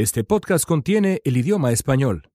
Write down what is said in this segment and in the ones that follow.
Este podcast contiene el idioma español.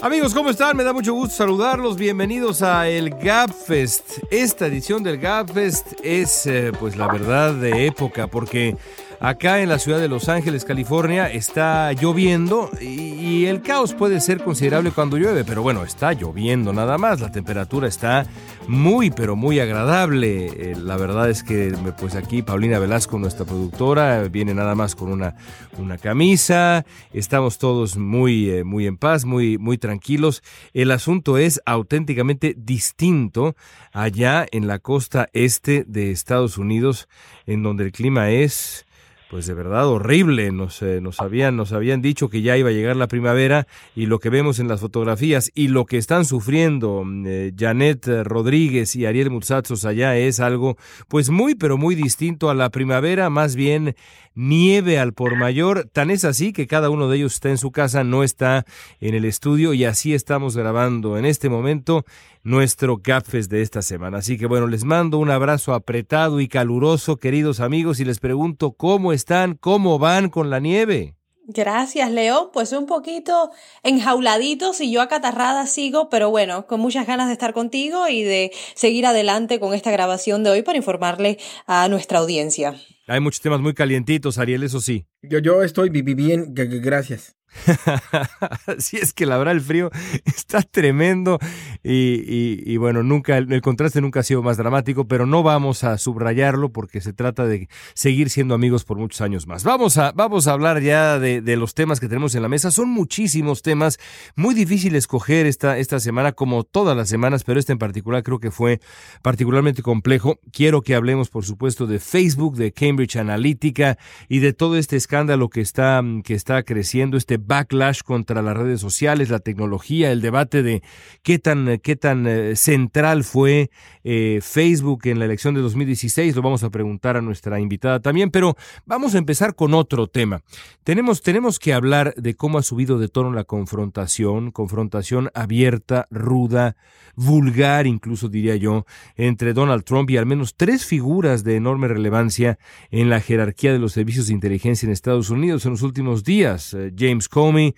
Amigos, ¿cómo están? Me da mucho gusto saludarlos. Bienvenidos a el GapFest. Esta edición del GapFest es, eh, pues la verdad, de época, porque Acá en la ciudad de Los Ángeles, California, está lloviendo y, el caos puede ser considerable cuando llueve, pero bueno, está lloviendo nada más. La temperatura está muy, pero muy agradable. Eh, la verdad es que, pues aquí Paulina Velasco, nuestra productora, viene nada más con una, una camisa. Estamos todos muy, eh, muy en paz, muy, muy tranquilos. El asunto es auténticamente distinto allá en la costa este de Estados Unidos, en donde el clima es pues de verdad horrible. Nos, eh, nos, habían, nos habían dicho que ya iba a llegar la primavera y lo que vemos en las fotografías y lo que están sufriendo mm, eh, Janet Rodríguez y Ariel Mutsatsos allá es algo pues muy pero muy distinto a la primavera, más bien nieve al por mayor. Tan es así que cada uno de ellos está en su casa, no está en el estudio y así estamos grabando en este momento nuestro Gapfest de esta semana. Así que bueno, les mando un abrazo apretado y caluroso, queridos amigos, y les pregunto cómo están, cómo van con la nieve. Gracias, Leo. Pues un poquito enjauladitos y yo acatarrada sigo, pero bueno, con muchas ganas de estar contigo y de seguir adelante con esta grabación de hoy para informarle a nuestra audiencia. Hay muchos temas muy calientitos, Ariel, eso sí. Yo, yo estoy bien, gracias. sí, es que la verdad el frío está tremendo y, bueno, nunca el, contraste nunca ha sido más dramático, pero no vamos a subrayarlo porque se trata de seguir siendo amigos por muchos años más. Vamos a, vamos a hablar ya de, los temas que tenemos en la mesa. Son muchísimos temas, muy difícil escoger esta, esta semana, como todas las semanas, pero este en particular creo que fue particularmente complejo. Quiero que hablemos, por supuesto, de Facebook, de Cambridge Analytica y de todo este escándalo que está, que está creciendo, este backlash contra las redes sociales, la tecnología, el debate de qué tan, qué tan eh, central fue eh, Facebook en la elección de 2016. Lo vamos a preguntar a nuestra invitada también, pero vamos a empezar con otro tema. Tenemos, tenemos que hablar de cómo ha subido de tono la confrontación, confrontación abierta, ruda, vulgar, incluso diría yo, entre Donald Trump y al menos tres figuras de enorme relevancia en la jerarquía de los servicios de inteligencia en Estados Unidos en los últimos días. Eh, James Comey,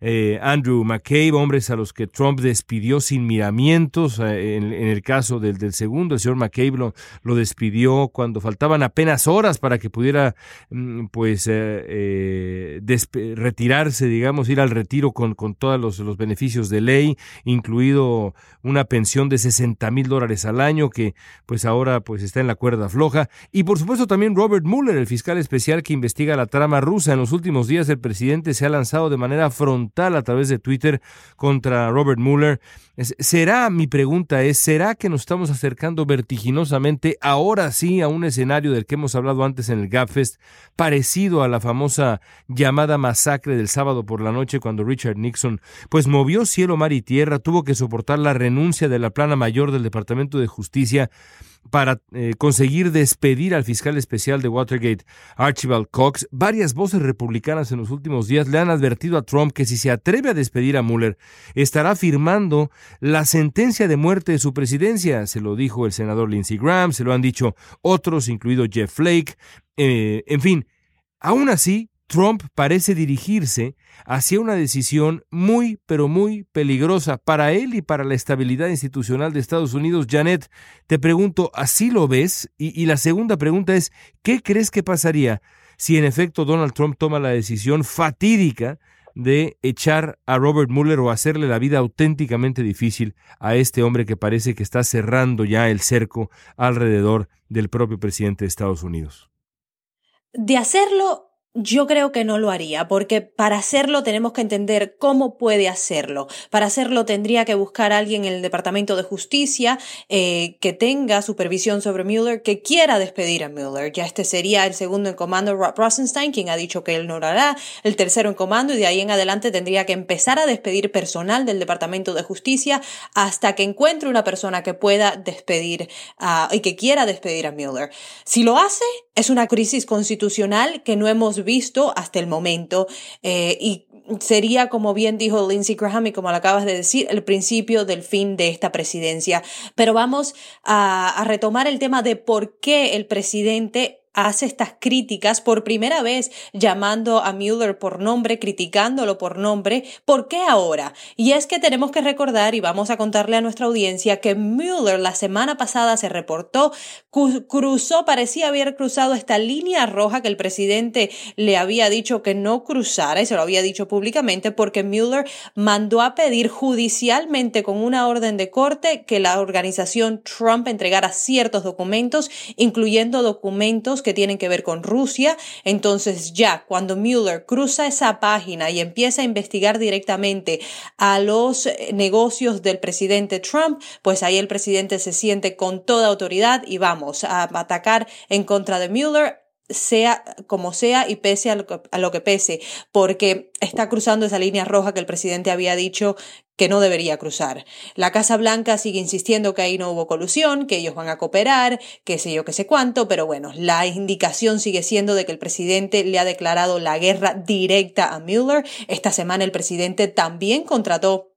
eh, Andrew McCabe, hombres a los que Trump despidió sin miramientos. Eh, en, el caso del, del, segundo, el señor McCabe lo, despidió cuando faltaban apenas horas para que pudiera, mm, pues, eh, retirarse, digamos, ir al retiro con, con todos los, los, beneficios de ley, incluido una pensión de 60 mil dólares al año, que pues ahora pues está en la cuerda floja. Y por supuesto también Robert Mueller, el fiscal especial que investiga la trama rusa. En los últimos días el presidente se ha lanzado de manera frontal a través de Twitter contra Robert Mueller. ¿Será, mi pregunta es, ¿será que nos estamos acercando vertiginosamente ahora sí a un escenario del que hemos hablado antes en el GapFest, parecido a la famosa llamada masacre del sábado por la noche cuando Richard Nixon pues movió cielo, mar y tierra, tuvo que soportar la renuncia de la plana mayor del Departamento de Justicia para eh, conseguir despedir al fiscal especial de Watergate, Archibald Cox, varias voces republicanas en los últimos días le han advertido a Trump que si se atreve a despedir a Mueller, estará firmando la sentencia de muerte de su presidencia. Se lo dijo el senador Lindsey Graham, se lo han dicho otros, incluido Jeff Flake. Eh, en fin, aún así, Trump parece dirigirse hacia una decisión muy, pero muy peligrosa para él y para la estabilidad institucional de Estados Unidos. Janet, te pregunto, ¿así lo ves? Y, la segunda pregunta es, ¿qué crees que pasaría si en efecto Donald Trump toma la decisión fatídica de echar a Robert Mueller o hacerle la vida auténticamente difícil a este hombre que parece que está cerrando ya el cerco alrededor del propio presidente de Estados Unidos? De hacerlo, yo creo que no lo haría, porque para hacerlo tenemos que entender cómo puede hacerlo. Para hacerlo tendría que buscar a alguien en el Departamento de Justicia eh, que tenga supervisión sobre Mueller, que quiera despedir a Mueller. Ya este sería el segundo en comando, Rob Rosenstein, quien ha dicho que él no lo hará, el tercero en comando, y de ahí en adelante tendría que empezar a despedir personal del Departamento de Justicia hasta que encuentre una persona que pueda despedir y que quiera despedir a Mueller. Si lo hace, es una crisis constitucional que no hemos visto hasta el momento eh, y sería, como bien dijo Lindsey Graham y como lo acabas de decir, el principio del fin de esta presidencia. Pero vamos a, a retomar el tema de por qué el presidente hace estas críticas por primera vez llamando a Mueller por nombre, criticándolo por nombre. ¿Por qué ahora? Y es que tenemos que recordar y vamos a contarle a nuestra audiencia que Mueller la semana pasada se reportó, cruzó, parecía haber cruzado esta línea roja que el presidente le había dicho que no cruzara y se lo había dicho públicamente porque Mueller mandó a pedir judicialmente con una orden de corte que la organización Trump entregara ciertos documentos, incluyendo documentos que tienen que ver con Rusia. Entonces ya cuando Mueller cruza esa página y empieza a investigar directamente a los eh, negocios del presidente Trump, pues ahí el presidente se siente con toda autoridad y vamos a atacar en contra de Mueller sea como sea y pese a lo, que, pese, porque está cruzando esa línea roja que el presidente había dicho que no debería cruzar. La Casa Blanca sigue insistiendo que ahí no hubo colusión, que ellos van a cooperar, que sé yo, que sé cuánto, pero bueno, la indicación sigue siendo de que el presidente le ha declarado la guerra directa a Mueller. Esta semana el presidente también contrató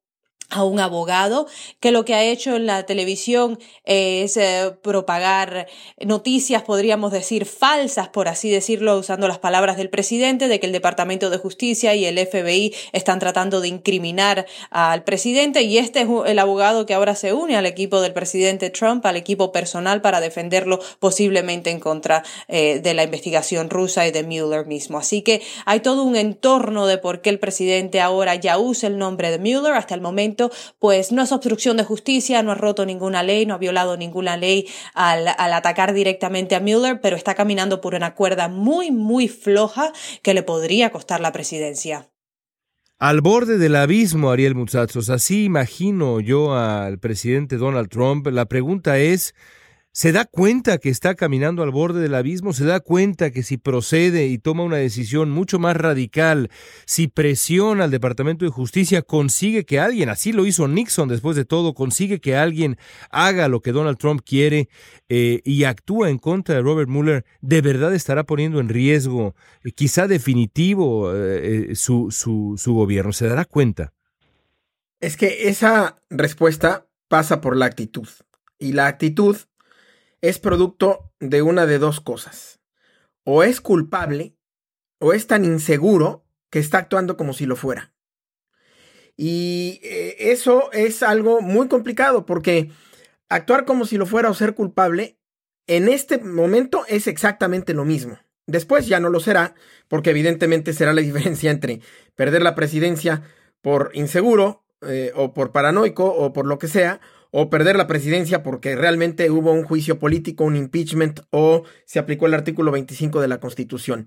a un abogado que lo que ha hecho en la televisión es eh, propagar noticias, podríamos decir, falsas, por así decirlo, usando las palabras del presidente, de que el Departamento de Justicia y el FBI están tratando de incriminar al presidente y este es el abogado que ahora se une al equipo del presidente Trump, al equipo personal para defenderlo posiblemente en contra eh, de la investigación rusa y de Mueller mismo. Así que hay todo un entorno de por qué el presidente ahora ya usa el nombre de Mueller hasta el momento pues no es obstrucción de justicia, no ha roto ninguna ley, no ha violado ninguna ley al, al atacar directamente a Mueller, pero está caminando por una cuerda muy, muy floja que le podría costar la presidencia. Al borde del abismo, Ariel Muchachos, así imagino yo al presidente Donald Trump. La pregunta es, se da cuenta que está caminando al borde del abismo, se da cuenta que si procede y toma una decisión mucho más radical, si presiona al Departamento de Justicia, consigue que alguien, así lo hizo Nixon después de todo, consigue que alguien haga lo que Donald Trump quiere eh, y actúa en contra de Robert Mueller, de verdad estará poniendo en riesgo, eh, quizá definitivo, eh, su, su, su gobierno. ¿Se dará cuenta? Es que esa respuesta pasa por la actitud. Y la actitud es producto de una de dos cosas. O es culpable, o es tan inseguro que está actuando como si lo fuera. Y eh, eso es algo muy complicado porque actuar como si lo fuera o ser culpable en este momento es exactamente lo mismo. Después ya no lo será, porque evidentemente será la diferencia entre perder la presidencia por inseguro eh, o por paranoico o por lo que sea, o perder la presidencia porque realmente hubo un juicio político, un impeachment o se aplicó el artículo 25 de la Constitución.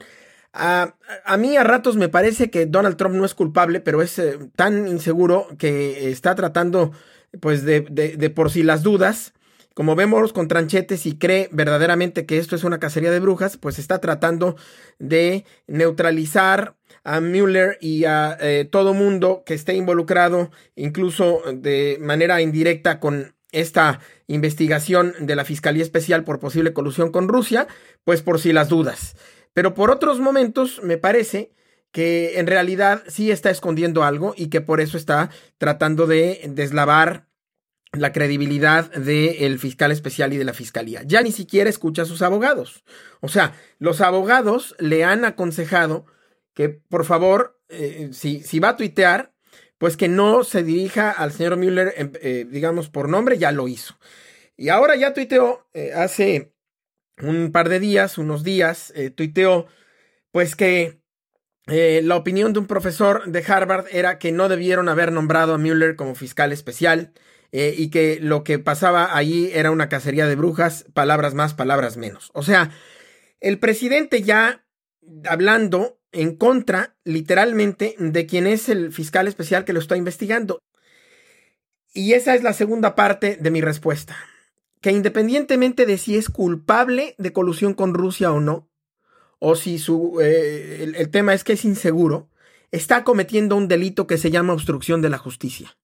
A, mí a ratos me parece que Donald Trump no es culpable, pero es eh, tan inseguro que está tratando pues de, de, por si las dudas, como vemos con tranchetes y cree verdaderamente que esto es una cacería de brujas, pues está tratando de neutralizar a Mueller y a eh, todo mundo que esté involucrado, incluso de manera indirecta con esta investigación de la Fiscalía Especial por posible colusión con Rusia, pues por si las dudas. Pero por otros momentos me parece que en realidad sí está escondiendo algo y que por eso está tratando de deslavar la credibilidad del fiscal especial y de la fiscalía. Ya ni siquiera escucha a sus abogados. O sea, los abogados le han aconsejado que por favor, eh, si, si, va a tuitear, pues que no se dirija al señor Mueller, eh, digamos, por nombre, ya lo hizo. Y ahora ya tuiteó, eh, hace un par de días, unos días, tuiteó, pues que la opinión de un profesor de Harvard era que no debieron haber nombrado a Mueller como fiscal especial y que lo que pasaba allí era una cacería de brujas, palabras más, palabras menos. O sea, el presidente ya hablando en contra, literalmente, de quien es el fiscal especial que lo está investigando. Y esa es la segunda parte de mi respuesta. Que independientemente de si es culpable de colusión con Rusia o no, o si su, eh, el tema es que es inseguro, está cometiendo un delito que se llama obstrucción de la justicia.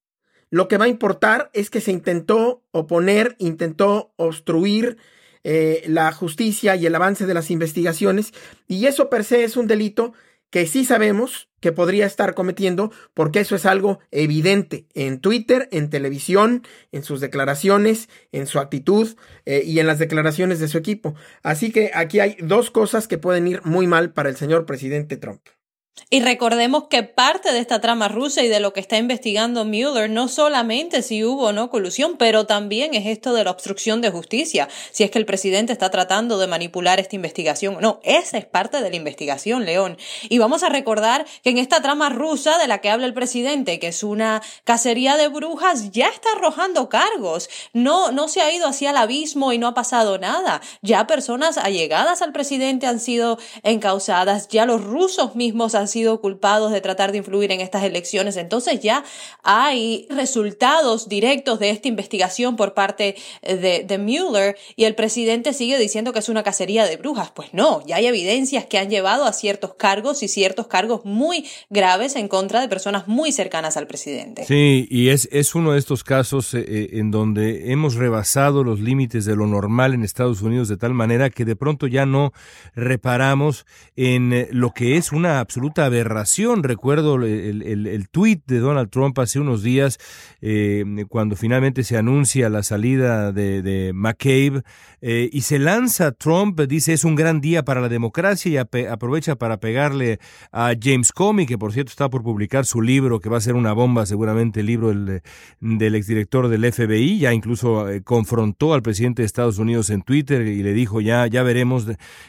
Lo que va a importar es que se intentó oponer, intentó obstruir eh, la justicia y el avance de las investigaciones, y eso per se es un delito que sí sabemos que podría estar cometiendo, porque eso es algo evidente en Twitter, en televisión, en sus declaraciones, en su actitud eh, y en las declaraciones de su equipo. Así que aquí hay dos cosas que pueden ir muy mal para el señor presidente Trump. Y recordemos que parte de esta trama rusa y de lo que está investigando Mueller no solamente si hubo o no colusión, pero también es esto de la obstrucción de justicia, si es que el presidente está tratando de manipular esta investigación. No, esa es parte de la investigación, León. Y vamos a recordar que en esta trama rusa de la que habla el presidente, que es una cacería de brujas, ya está arrojando cargos. No, no se ha ido hacia el abismo y no ha pasado nada. Ya personas allegadas al presidente han sido encausadas, ya los rusos mismos han sido culpados de tratar de influir en estas elecciones. Entonces ya hay resultados directos de esta investigación por parte de, Mueller y el presidente sigue diciendo que es una cacería de brujas. Pues no, ya hay evidencias que han llevado a ciertos cargos y ciertos cargos muy graves en contra de personas muy cercanas al presidente. Sí, y es, es uno de estos casos eh, eh, en donde hemos rebasado los límites de lo normal en Estados Unidos de tal manera que de pronto ya no reparamos en eh, lo que es una absoluta aberración. Recuerdo el, el, el tuit de Donald Trump hace unos días, eh, cuando finalmente se anuncia la salida de, McCabe eh, y se lanza Trump, dice es un gran día para la democracia y aprovecha para pegarle a James Comey, que por cierto está por publicar su libro, que va a ser una bomba seguramente, el libro del, del exdirector del FBI, ya incluso eh, confrontó al presidente de Estados Unidos en Twitter y le dijo ya, ya veremos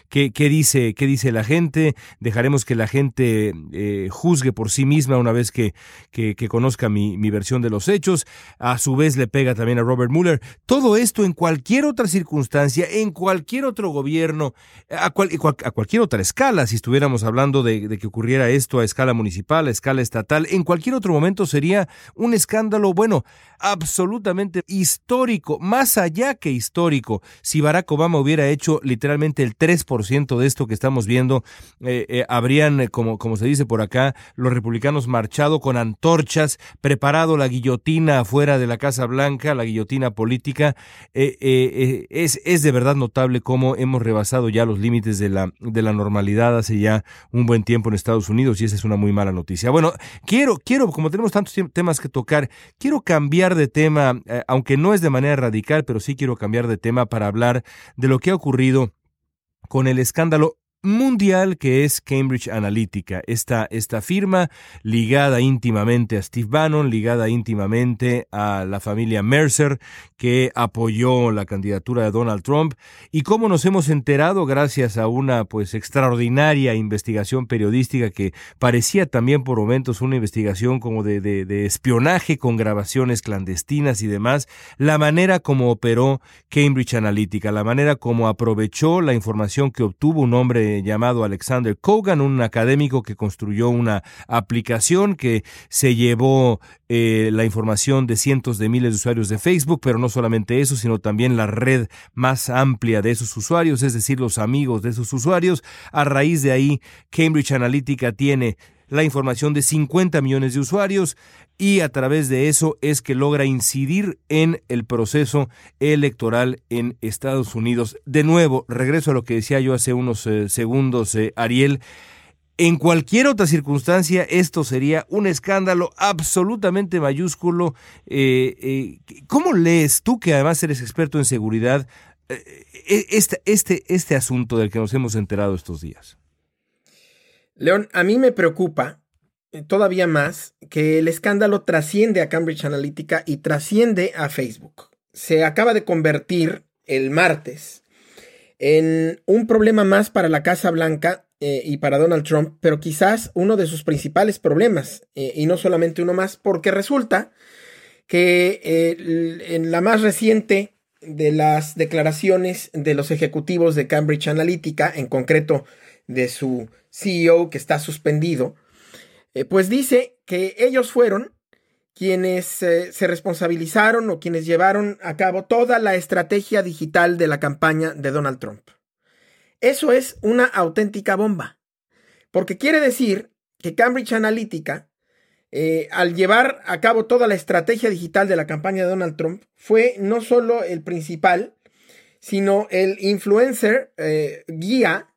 qué, qué dice, qué dice la gente, dejaremos que la gente eh, juzgue por sí misma una vez que, que, conozca mi, mi, versión de los hechos. A su vez le pega también a Robert Mueller. Todo esto en cualquier otra circunstancia, en cualquier otro gobierno, a, a cualquier otra escala, si estuviéramos hablando de, que ocurriera esto a escala municipal, a escala estatal, en cualquier otro momento sería un escándalo, bueno, absolutamente histórico, más allá que histórico. Si Barack Obama hubiera hecho literalmente el 3% de esto que estamos viendo, eh, eh, habrían, como, como se dice por acá, los republicanos marchado con antorchas, preparado la guillotina afuera de la Casa Blanca, la guillotina política. Eh, es, es de verdad notable cómo hemos rebasado ya los límites de la, de la normalidad hace ya un buen tiempo en Estados Unidos y esa es una muy mala noticia. Bueno, quiero, quiero, como tenemos tantos temas que tocar, quiero cambiar de tema, eh, aunque no es de manera radical, pero sí quiero cambiar de tema para hablar de lo que ha ocurrido con el escándalo mundial que es Cambridge Analytica, esta, esta firma ligada íntimamente a Steve Bannon, ligada íntimamente a la familia Mercer, que apoyó la candidatura de Donald Trump, y cómo nos hemos enterado gracias a una pues extraordinaria investigación periodística que parecía también por momentos una investigación como de, de, espionaje con grabaciones clandestinas y demás, la manera como operó Cambridge Analytica, la manera como aprovechó la información que obtuvo un hombre llamado Alexander Kogan, un académico que construyó una aplicación que se llevó eh, la información de cientos de miles de usuarios de Facebook, pero no solamente eso, sino también la red más amplia de esos usuarios, es decir, los amigos de esos usuarios. A raíz de ahí, Cambridge Analytica tiene la información de 50 millones de usuarios y a través de eso es que logra incidir en el proceso electoral en Estados Unidos. De nuevo, regreso a lo que decía yo hace unos eh, segundos, eh, Ariel. En cualquier otra circunstancia, esto sería un escándalo absolutamente mayúsculo. Eh, ¿Cómo lees tú, que además eres experto en seguridad, este, este, este asunto del que nos hemos enterado estos días? León, a mí me preocupa eh, todavía más que el escándalo trasciende a Cambridge Analytica y trasciende a Facebook. Se acaba de convertir el martes en un problema más para la Casa Blanca eh, y para Donald Trump, pero quizás uno de sus principales problemas, eh, y no solamente uno más, porque resulta que en la más reciente de las declaraciones de los ejecutivos de Cambridge Analytica, en concreto de su CEO que está suspendido, eh, pues dice que ellos fueron quienes eh, se responsabilizaron o quienes llevaron a cabo toda la estrategia digital de la campaña de Donald Trump. Eso es una auténtica bomba, porque quiere decir que Cambridge Analytica, eh, al llevar a cabo toda la estrategia digital de la campaña de Donald Trump, fue no solo el principal, sino el influencer guía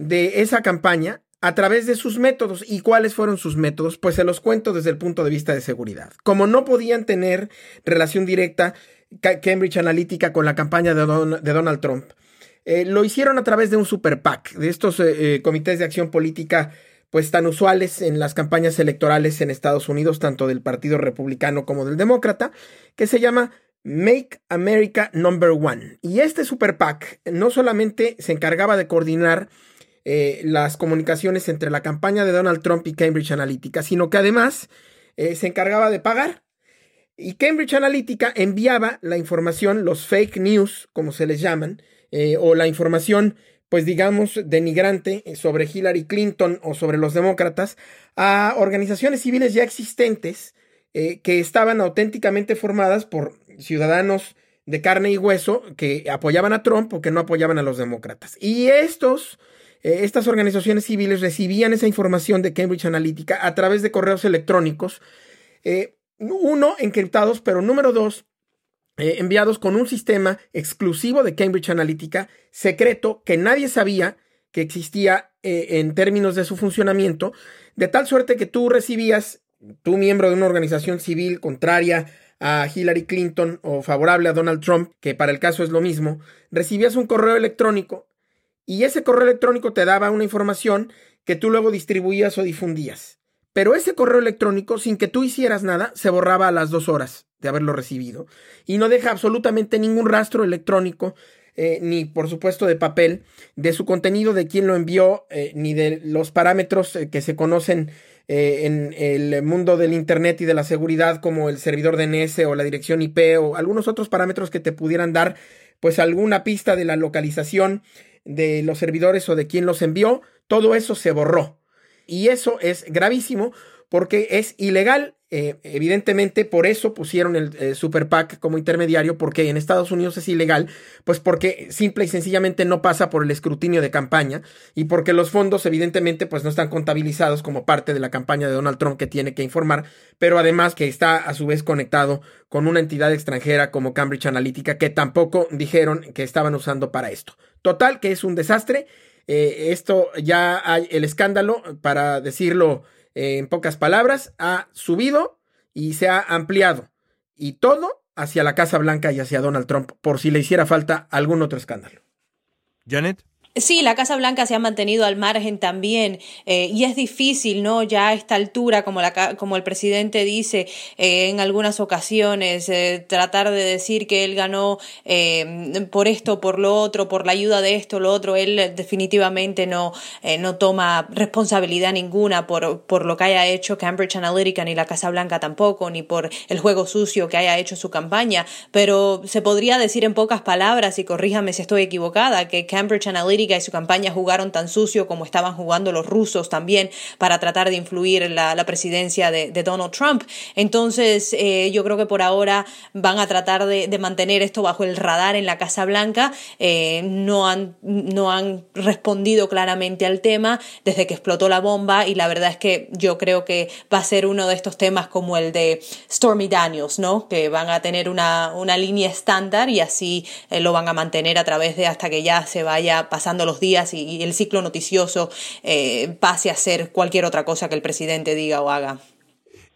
de esa campaña a través de sus métodos. ¿Y cuáles fueron sus métodos? Pues se los cuento desde el punto de vista de seguridad. Como no podían tener relación directa Cambridge Analytica con la campaña de, Donald Trump, eh, lo hicieron a través de un super PAC, de estos eh, eh, comités de acción política pues tan usuales en las campañas electorales en Estados Unidos, tanto del Partido Republicano como del Demócrata, que se llama Make America Number One. Y este super PAC no solamente se encargaba de coordinar eh, las comunicaciones entre la campaña de Donald Trump y Cambridge Analytica, sino que además eh, se encargaba de pagar. Y Cambridge Analytica enviaba la información, los fake news, como se les llaman, eh, o la información, pues digamos, denigrante sobre Hillary Clinton o sobre los demócratas, a organizaciones civiles ya existentes que estaban auténticamente formadas por ciudadanos de carne y hueso que apoyaban a Trump o que no apoyaban a los demócratas. Y estos eh, estas organizaciones civiles recibían esa información de Cambridge Analytica a través de correos electrónicos, eh, uno, encriptados, pero número dos, eh, enviados con un sistema exclusivo de Cambridge Analytica, secreto, que nadie sabía que existía en términos de su funcionamiento, de tal suerte que tú recibías, tú miembro de una organización civil contraria a Hillary Clinton o favorable a Donald Trump, que para el caso es lo mismo, recibías un correo electrónico y ese correo electrónico te daba una información que tú luego distribuías o difundías. Pero ese correo electrónico, sin que tú hicieras nada, se borraba a las dos horas de haberlo recibido y no deja absolutamente ningún rastro electrónico eh, ni por supuesto de papel, de su contenido, de quién lo envió, eh, ni de los parámetros eh, que se conocen en el mundo del Internet y de la seguridad, como el servidor DNS o la dirección IP o algunos otros parámetros que te pudieran dar pues alguna pista de la localización de los servidores o de quien los envió, todo eso se borró. Y eso es gravísimo porque es ilegal. Eh, evidentemente, por eso pusieron el Super PAC como intermediario, porque en Estados Unidos es ilegal, pues porque simple y sencillamente no pasa por el escrutinio de campaña y porque los fondos, evidentemente, pues no están contabilizados como parte de la campaña de Donald Trump que tiene que informar, pero además que está a su vez conectado con una entidad extranjera como Cambridge Analytica que tampoco dijeron que estaban usando para esto. Total, que es un desastre. Eh, esto ya hay el escándalo, para decirlo en pocas palabras, ha subido y se ha ampliado. Y todo hacia la Casa Blanca y hacia Donald Trump, por si le hiciera falta algún otro escándalo. Janet. Sí, la Casa Blanca se ha mantenido al margen también eh, y es difícil, ¿no? Ya a esta altura, como, el presidente dice eh, en algunas ocasiones, eh, tratar de decir que él ganó por esto, por lo otro, por la ayuda de esto, lo otro, él definitivamente no, no toma responsabilidad ninguna por, por lo que haya hecho Cambridge Analytica ni la Casa Blanca tampoco, ni por el juego sucio que haya hecho su campaña, pero se podría decir en pocas palabras, y corríjame si estoy equivocada, que Cambridge Analytica y su campaña jugaron tan sucio como estaban jugando los rusos también para tratar de influir en la, presidencia de, Donald Trump. Entonces, eh, yo creo que por ahora van a tratar de, mantener esto bajo el radar en la Casa Blanca. Eh, no, han, no han respondido claramente al tema desde que explotó la bomba y la verdad es que yo creo que va a ser uno de estos temas como el de Stormy Daniels, ¿no? Que van a tener una, una línea estándar y así eh, lo van a mantener a través de hasta que ya se vaya pasando los días y, el ciclo noticioso eh, pase a ser cualquier otra cosa que el presidente diga o haga.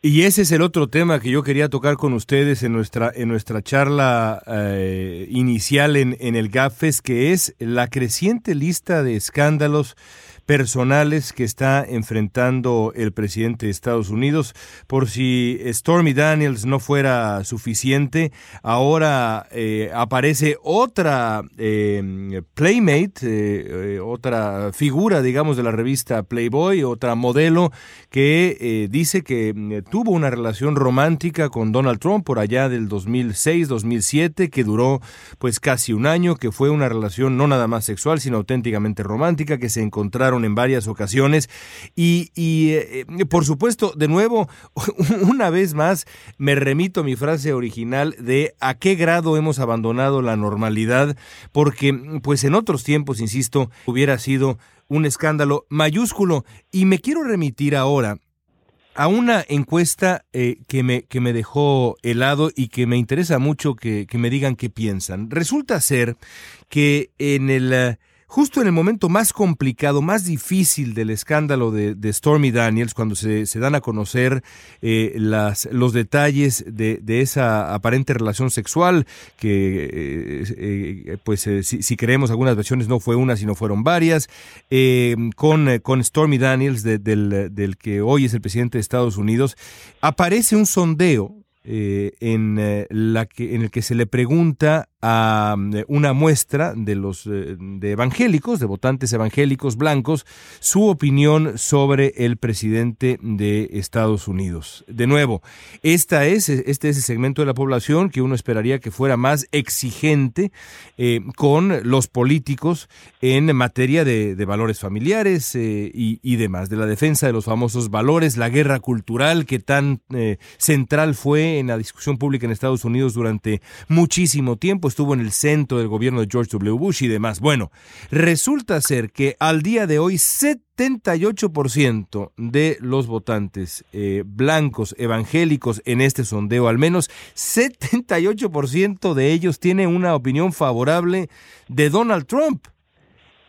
Y ese es el otro tema que yo quería tocar con ustedes en nuestra, en nuestra charla eh, inicial en, en el GAFES, que es la creciente lista de escándalos personales que está enfrentando el presidente de Estados Unidos. Por si Stormy Daniels no fuera suficiente, ahora eh, aparece otra eh, Playmate, eh, otra figura, digamos, de la revista Playboy, otra modelo que dice que tuvo una relación romántica con Donald Trump por allá del 2006-2007, que duró pues casi un año, que fue una relación no nada más sexual, sino auténticamente romántica, que se encontraron en varias ocasiones. Y, eh, por supuesto, de nuevo, una vez más, me remito a mi frase original de a qué grado hemos abandonado la normalidad, porque pues en otros tiempos, insisto, hubiera sido un escándalo mayúsculo. Y me quiero remitir ahora a una encuesta eh, que, me, que me dejó helado y que me interesa mucho que, que me digan qué piensan. Resulta ser que en el justo en el momento más complicado, más difícil del escándalo de, Stormy Daniels, cuando se, dan a conocer eh, los detalles de, esa aparente relación sexual, que eh, eh, pues si, creemos algunas versiones no fue una, sino fueron varias, con, con Stormy Daniels, del, del que hoy es el presidente de Estados Unidos, aparece un sondeo en, la que, en el que se le pregunta a eh, una muestra de los eh, de evangélicos, de votantes evangélicos blancos, su opinión sobre el presidente de Estados Unidos. De nuevo, esta es, este es el segmento de la población que uno esperaría que fuera más exigente eh, con los políticos en materia de, valores familiares y, y, demás, de la defensa de los famosos valores, la guerra cultural que tan central fue en la discusión pública en Estados Unidos durante muchísimo tiempo estuvo en el centro del gobierno de George W. Bush y demás. Bueno, resulta ser que al día de hoy 78% de los votantes eh, blancos evangélicos en este sondeo, al menos 78% de ellos tienen una opinión favorable de Donald Trump.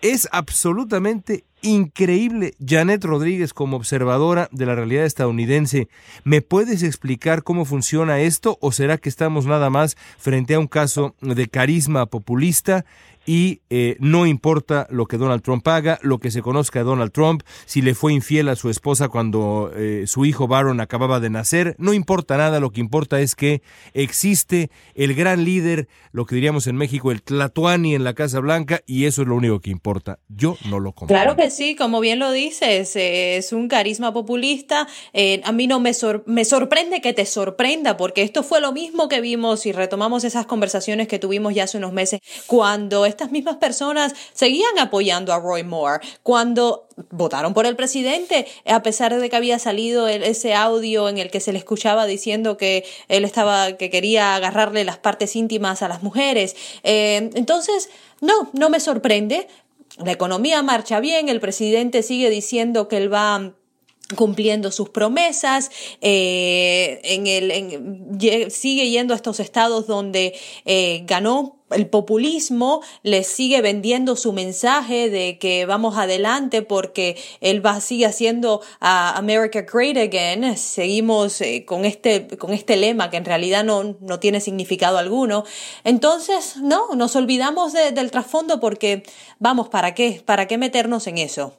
Es absolutamente increíble. Janet Rodríguez, como observadora de la realidad estadounidense, ¿me puedes explicar cómo funciona esto o será que estamos nada más frente a un caso de carisma populista y eh, no importa lo que Donald Trump haga, lo que se conozca de Donald Trump, si le fue infiel a su esposa cuando eh, su hijo Baron acababa de nacer, no importa nada, lo que importa es que existe el gran líder, lo que diríamos en México, el Tlatuani en la Casa Blanca, y eso es lo único que importa. Yo no lo comprendo. Claro que sí, como bien lo dices, es un carisma populista. Eh, a mí no me sorprende que te sorprenda, porque esto fue lo mismo que vimos y retomamos esas conversaciones que tuvimos ya hace unos meses cuando estas mismas personas seguían apoyando a Roy Moore cuando votaron por el presidente, a pesar de que había salido ese audio en el que se le escuchaba diciendo que él estaba, que quería agarrarle las partes íntimas a las mujeres. Eh, entonces, no, no me sorprende. La economía marcha bien, el presidente sigue diciendo que él va cumpliendo sus promesas, eh, en el, sigue yendo a estos estados donde eh, ganó el populismo, le sigue vendiendo su mensaje de que vamos adelante porque él va, sigue haciendo a America Great Again, seguimos eh, con, este, con este lema que en realidad no, no tiene significado alguno. Entonces, no, nos olvidamos del trasfondo porque, vamos, ¿para qué? ¿Para qué meternos en eso?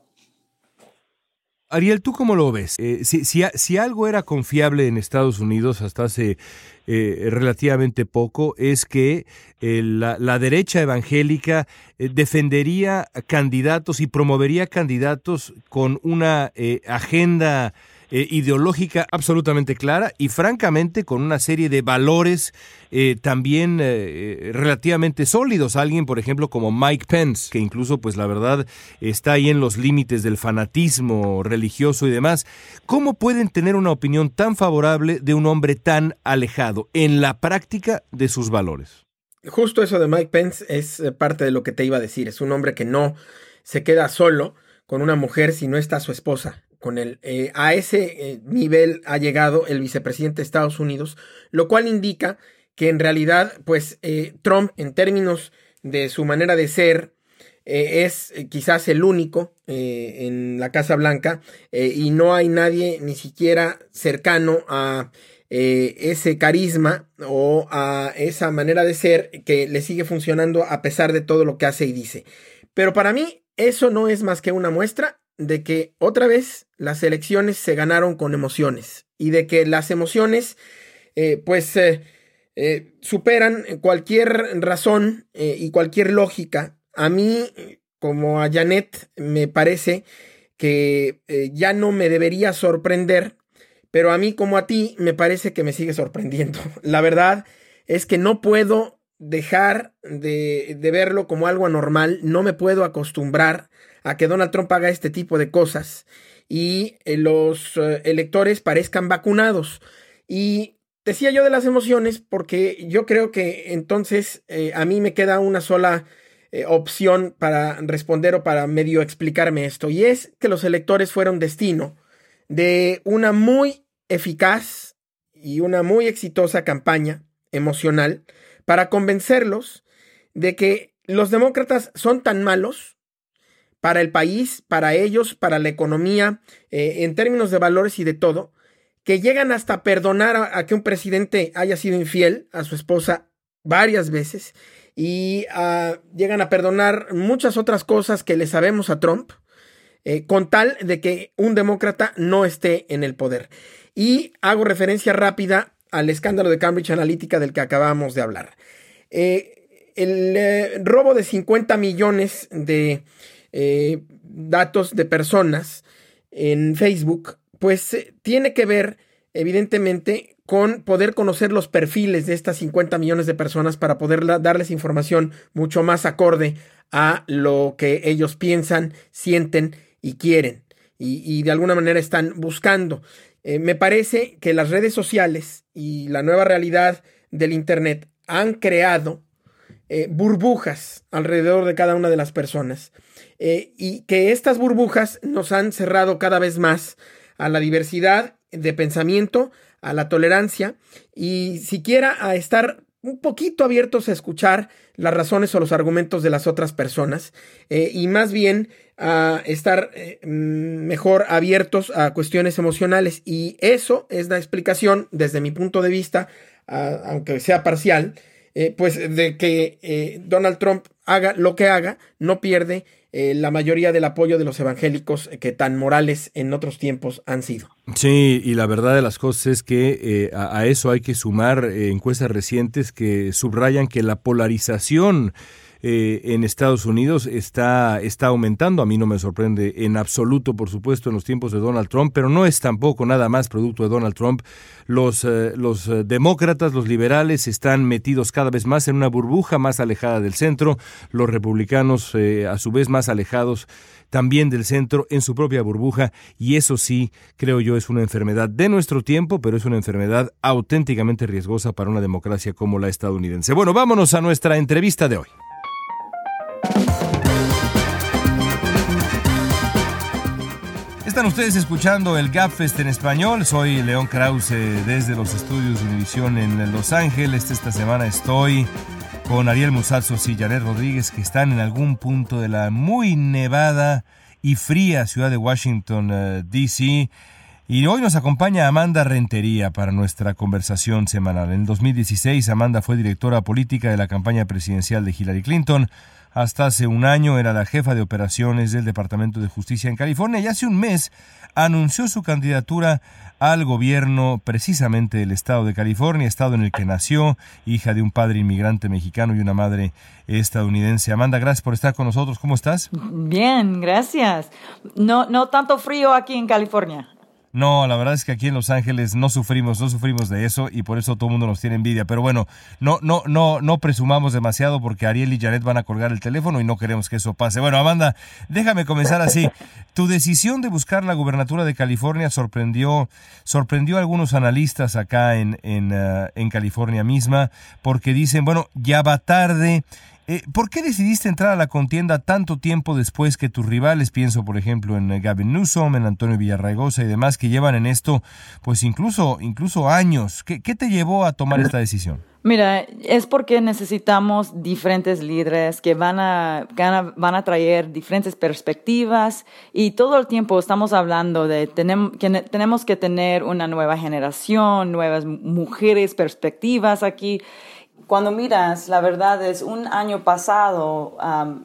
Ariel, ¿tú cómo lo ves? Eh, si, si, algo era confiable en Estados Unidos hasta hace eh, relativamente poco, es que eh, la, la, derecha evangélica defendería candidatos y promovería candidatos con una agenda eh, ideológica absolutamente clara y francamente con una serie de valores eh, también eh, relativamente sólidos. Alguien, por ejemplo, como Mike Pence, que incluso, pues la verdad, está ahí en los límites del fanatismo religioso y demás. ¿Cómo pueden tener una opinión tan favorable de un hombre tan alejado en la práctica de sus valores? Justo eso de Mike Pence es parte de lo que te iba a decir. Es un hombre que no se queda solo con una mujer si no está su esposa con él. Eh, a ese eh, nivel ha llegado el vicepresidente de Estados Unidos, lo cual indica que en realidad, pues eh, Trump, en términos de su manera de ser, es quizás el único en la Casa Blanca y no hay nadie ni siquiera cercano a ese carisma o a esa manera de ser que le sigue funcionando a pesar de todo lo que hace y dice. Pero para mí eso no es más que una muestra de que otra vez las elecciones se ganaron con emociones y de que las emociones eh, pues eh, eh, superan cualquier razón y cualquier lógica. A mí, como a Janet, me parece que ya no me debería sorprender, pero a mí como a ti me parece que me sigue sorprendiendo. La verdad es que no puedo dejar de, de verlo como algo anormal, no me puedo acostumbrar a que Donald Trump haga este tipo de cosas y eh, los eh, electores parezcan vacunados. Y decía yo de las emociones porque yo creo que entonces eh, a mí me queda una sola opción para responder o para medio explicarme esto y es que los electores fueron destino de una muy eficaz y una muy exitosa campaña emocional para convencerlos de que los demócratas son tan malos para el país, para ellos, para la economía, eh, en términos de valores y de todo, que llegan hasta perdonar a, que un presidente haya sido infiel a su esposa varias veces y ah, llegan a perdonar muchas otras cosas que le sabemos a Trump, eh, con tal de que un demócrata no esté en el poder. Y hago referencia rápida al escándalo de Cambridge Analytica del que acabamos de hablar. Eh, el robo de 50 millones de eh, datos de personas en Facebook, pues tiene que ver evidentemente con poder conocer los perfiles de estas 50 millones de personas para poder darles información mucho más acorde a lo que ellos piensan, sienten y quieren y, de alguna manera están buscando. Eh, me parece que las redes sociales y la nueva realidad del Internet han creado eh, burbujas alrededor de cada una de las personas eh, y que estas burbujas nos han cerrado cada vez más a la diversidad de pensamiento, a la tolerancia y siquiera a estar un poquito abiertos a escuchar las razones o los argumentos de las otras personas y más bien a estar eh, mejor abiertos a cuestiones emocionales. Y eso es la explicación, desde mi punto de vista, aunque sea parcial, eh, pues de que eh, Donald Trump haga lo que haga, no pierde la mayoría del apoyo de los evangélicos que tan morales en otros tiempos han sido. Sí, y la verdad de las cosas es que a, a, eso hay que sumar encuestas recientes que subrayan que la polarización eh, en Estados Unidos está, está aumentando. A mí no me sorprende en absoluto, por supuesto, en los tiempos de Donald Trump, pero no es tampoco nada más producto de Donald Trump. Los, eh, los eh, demócratas, los liberales están metidos cada vez más en una burbuja más alejada del centro, los republicanos a su vez más alejados también del centro en su propia burbuja y eso sí, creo yo, es una enfermedad de nuestro tiempo, pero es una enfermedad auténticamente riesgosa para una democracia como la estadounidense. Bueno, vámonos a nuestra entrevista de hoy. Están ustedes escuchando el GapFest en español. Soy León Krause desde los estudios de Univisión en Los Ángeles. Esta semana estoy con Ariel Musazos y Janet Rodríguez que están en algún punto de la muy nevada y fría ciudad de Washington, eh, D.C. Y hoy nos acompaña Amanda Rentería para nuestra conversación semanal. En 2016, Amanda fue directora política de la campaña presidencial de Hillary Clinton. Hasta hace un año era la jefa de operaciones del Departamento de Justicia en California y hace un mes anunció su candidatura al gobierno precisamente del estado de California, estado en el que nació, hija de un padre inmigrante mexicano y una madre estadounidense. Amanda, gracias por estar con nosotros. ¿Cómo estás? Bien, gracias. No, no tanto frío aquí en California. No, la verdad es que aquí en Los Ángeles no sufrimos, no sufrimos de eso y por eso todo el mundo nos tiene envidia. Pero bueno, no, no, no, no presumamos demasiado porque Ariel y Janet van a colgar el teléfono y no queremos que eso pase. Bueno, Amanda, déjame comenzar así. Tu decisión de buscar la gubernatura de California sorprendió, sorprendió a algunos analistas acá en, en, uh, en California misma porque dicen, bueno, ya va tarde eh, ¿Por qué decidiste entrar a la contienda tanto tiempo después que tus rivales, pienso por ejemplo en eh, Gavin Newsom, en Antonio Villarraigosa y demás, que llevan en esto pues incluso, incluso años? ¿Qué, te llevó a tomar esta decisión? Mira, es porque necesitamos diferentes líderes que van a, van a traer diferentes perspectivas y todo el tiempo estamos hablando de tenemos que, tenemos que tener una nueva generación, nuevas mujeres, perspectivas aquí cuando miras, la verdad es un año pasado,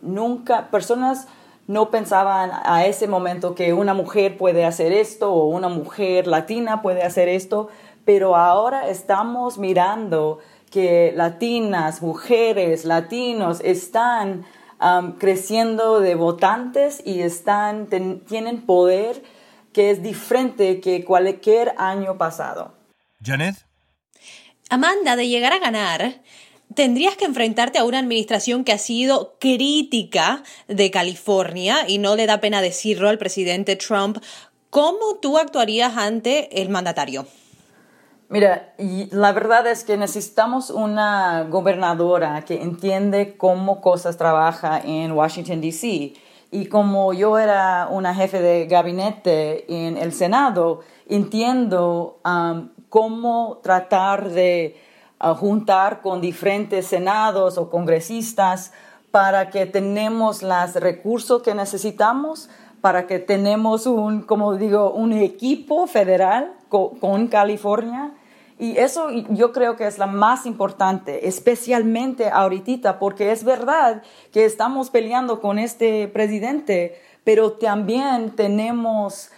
nunca, personas no pensaban a ese momento que una mujer puede hacer esto o una mujer latina puede hacer esto, pero ahora estamos mirando que latinas, mujeres, latinos están creciendo de votantes y están, tienen poder que es diferente que cualquier año pasado. Janet. Amanda, de llegar a ganar, tendrías que enfrentarte a una administración que ha sido crítica de California y no le da pena decirlo al presidente Trump. ¿Cómo tú actuarías ante el mandatario? Mira, la verdad es que necesitamos una gobernadora que entiende cómo cosas trabaja en Washington, D.C. Y como yo era una jefe de gabinete en el Senado, entiendo um, cómo tratar de uh, juntar con diferentes senados o congresistas para que tenemos los recursos que necesitamos, para que tenemos un, como digo, un equipo federal con, California. Y eso yo creo que es la más importante, especialmente ahorita, porque es verdad que estamos peleando con este presidente, pero también tenemos,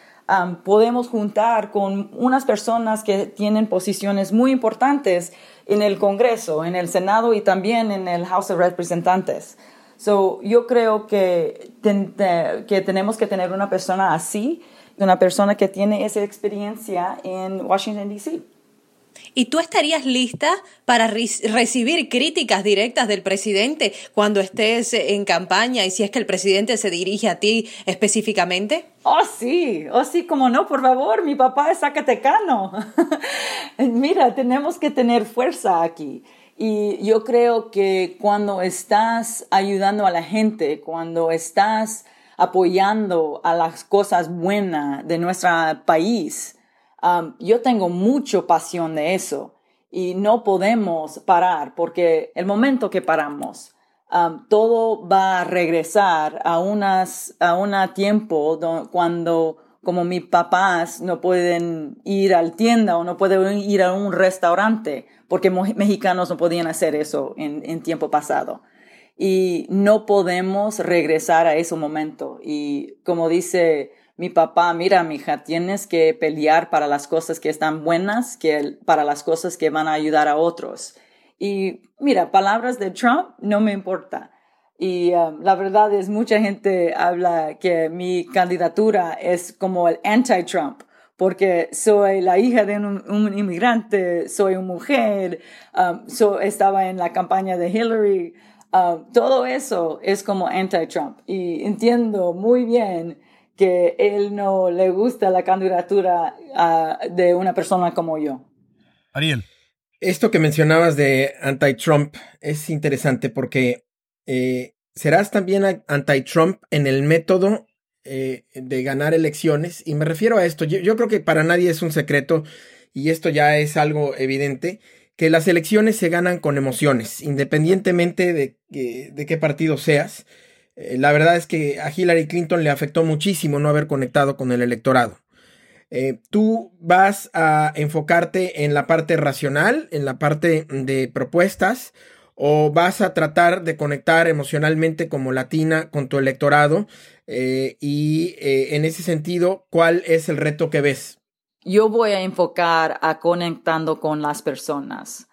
podemos juntar con unas personas que tienen posiciones muy importantes en el Congreso, en el Senado y también en el House of Representantes. So, yo creo que, que tenemos que tener una persona así, una persona que tiene esa experiencia en Washington, D.C. ¿Y tú estarías lista para recibir críticas directas del presidente cuando estés en campaña y si es que el presidente se dirige a ti específicamente? Oh, sí, oh, sí, como no, por favor, mi papá es zacatecano. Mira, tenemos que tener fuerza aquí. Y yo creo que cuando estás ayudando a la gente, cuando estás apoyando a las cosas buenas de nuestro país, Um, yo tengo mucha pasión de eso y no podemos parar porque el momento que paramos, um, todo va a regresar a, unas, a un tiempo cuando como mis papás no pueden ir al tienda o no pueden ir a un restaurante porque mexicanos no podían hacer eso en, en tiempo pasado. Y no podemos regresar a ese momento. Y como dice mi papá, mira, mija, tienes que pelear para las cosas que están buenas, que para las cosas que van a ayudar a otros. Y mira, palabras de Trump no me importa. Y um, la verdad es, mucha gente habla que mi candidatura es como el anti-Trump, porque soy la hija de un, inmigrante, soy una mujer, um, estaba en la campaña de Hillary. Um, todo eso es como anti-Trump. Y entiendo muy bien que él no le gusta la candidatura ah, de una persona como yo. Ariel. Esto que mencionabas de anti-Trump es interesante porque eh, serás también anti-Trump en el método eh, de ganar elecciones. Y me refiero a esto. Yo, creo que para nadie es un secreto, y esto ya es algo evidente, que las elecciones se ganan con emociones, independientemente de, de qué partido seas. Eh, la verdad es que a Hillary Clinton le afectó muchísimo no haber conectado con el electorado. Eh, tú vas a enfocarte en la parte racional, en la parte de propuestas, o vas a tratar de conectar emocionalmente como latina con tu electorado. Eh, y en ese sentido, ¿cuál es el reto que ves? Yo voy a enfocar a conectando con las personas.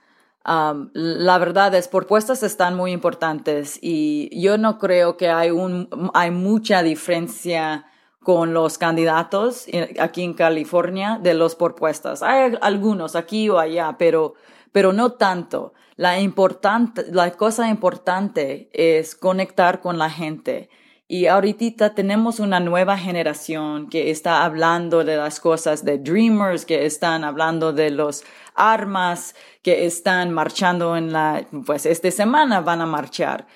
Um, la verdad es, propuestas están muy importantes y yo no creo que hay, un, hay mucha diferencia con los candidatos aquí en California de los propuestas. Hay algunos aquí o allá, pero, pero no tanto. La importante, la cosa importante es conectar con la gente. Y ahorita tenemos una nueva generación que está hablando de las cosas de Dreamers, que están hablando de los armas que están marchando en la, pues esta semana van a marchar.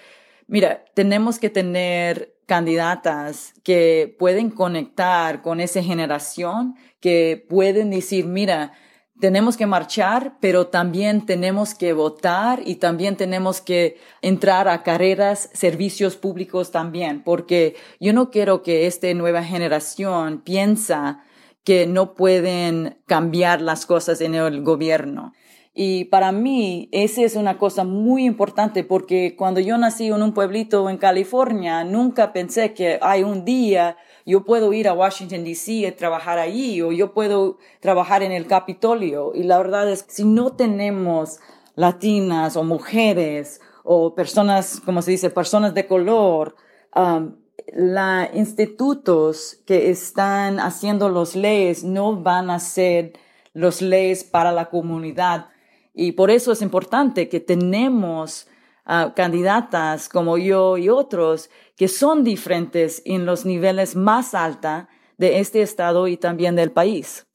Mira, tenemos que tener candidatas que pueden conectar con esa generación, que pueden decir, mira, tenemos que marchar, pero también tenemos que votar y también tenemos que entrar a carreras, servicios públicos también, porque yo no quiero que esta nueva generación piensa que no pueden cambiar las cosas en el gobierno. Y para mí, esa es una cosa muy importante porque cuando yo nací en un pueblito en California, nunca pensé que hay un día yo puedo ir a Washington, D.C. y trabajar allí o yo puedo trabajar en el Capitolio. Y la verdad es que si no tenemos latinas o mujeres o personas, como se dice, personas de color, um, los institutos que están haciendo las leyes no van a ser las leyes para la comunidad. Y por eso es importante que tenemos ah, candidatas como yo y otros que son diferentes en los niveles más altos de este estado y también del país.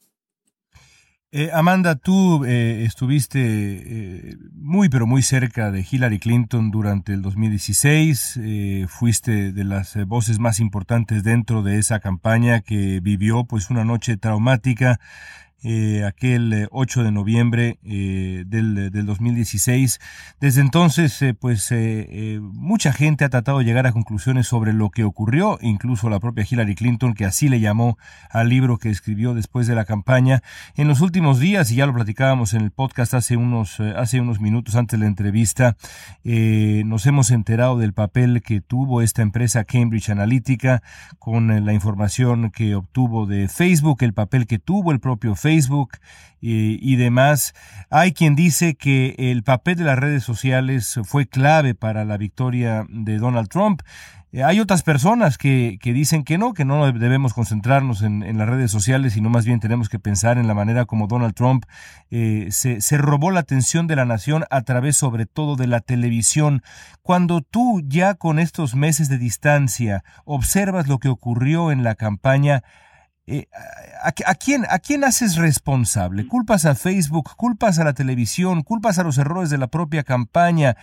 Eh, Amanda, tú eh, estuviste eh, muy, pero muy cerca de Hillary Clinton durante el 2016. fuiste de las voces más importantes dentro de esa campaña que vivió pues una noche traumática eh, aquel 8 de noviembre del, del, 2016. Desde entonces, pues mucha gente ha tratado de llegar a conclusiones sobre lo que ocurrió, incluso la propia Hillary Clinton, que así le llamó al libro que escribió después de la campaña. En los últimos días, y ya lo platicábamos en el podcast hace unos, hace unos minutos antes de la entrevista, nos hemos enterado del papel que tuvo esta empresa Cambridge Analytica con eh, la información que obtuvo de Facebook, el papel que tuvo el propio Facebook y, demás. Hay quien dice que el papel de las redes sociales fue clave para la victoria de Donald Trump. Eh, hay otras personas que, que, dicen que no, que no debemos concentrarnos en, en, las redes sociales, sino más bien tenemos que pensar en la manera como Donald Trump eh, se, se, robó la atención de la nación a través sobre todo de la televisión. Cuando tú ya con estos meses de distancia observas lo que ocurrió en la campaña, eh, ¿a, a, quién, ¿A quién haces responsable? ¿Culpas a Facebook? ¿Culpas a la televisión? ¿Culpas a los errores de la propia campaña?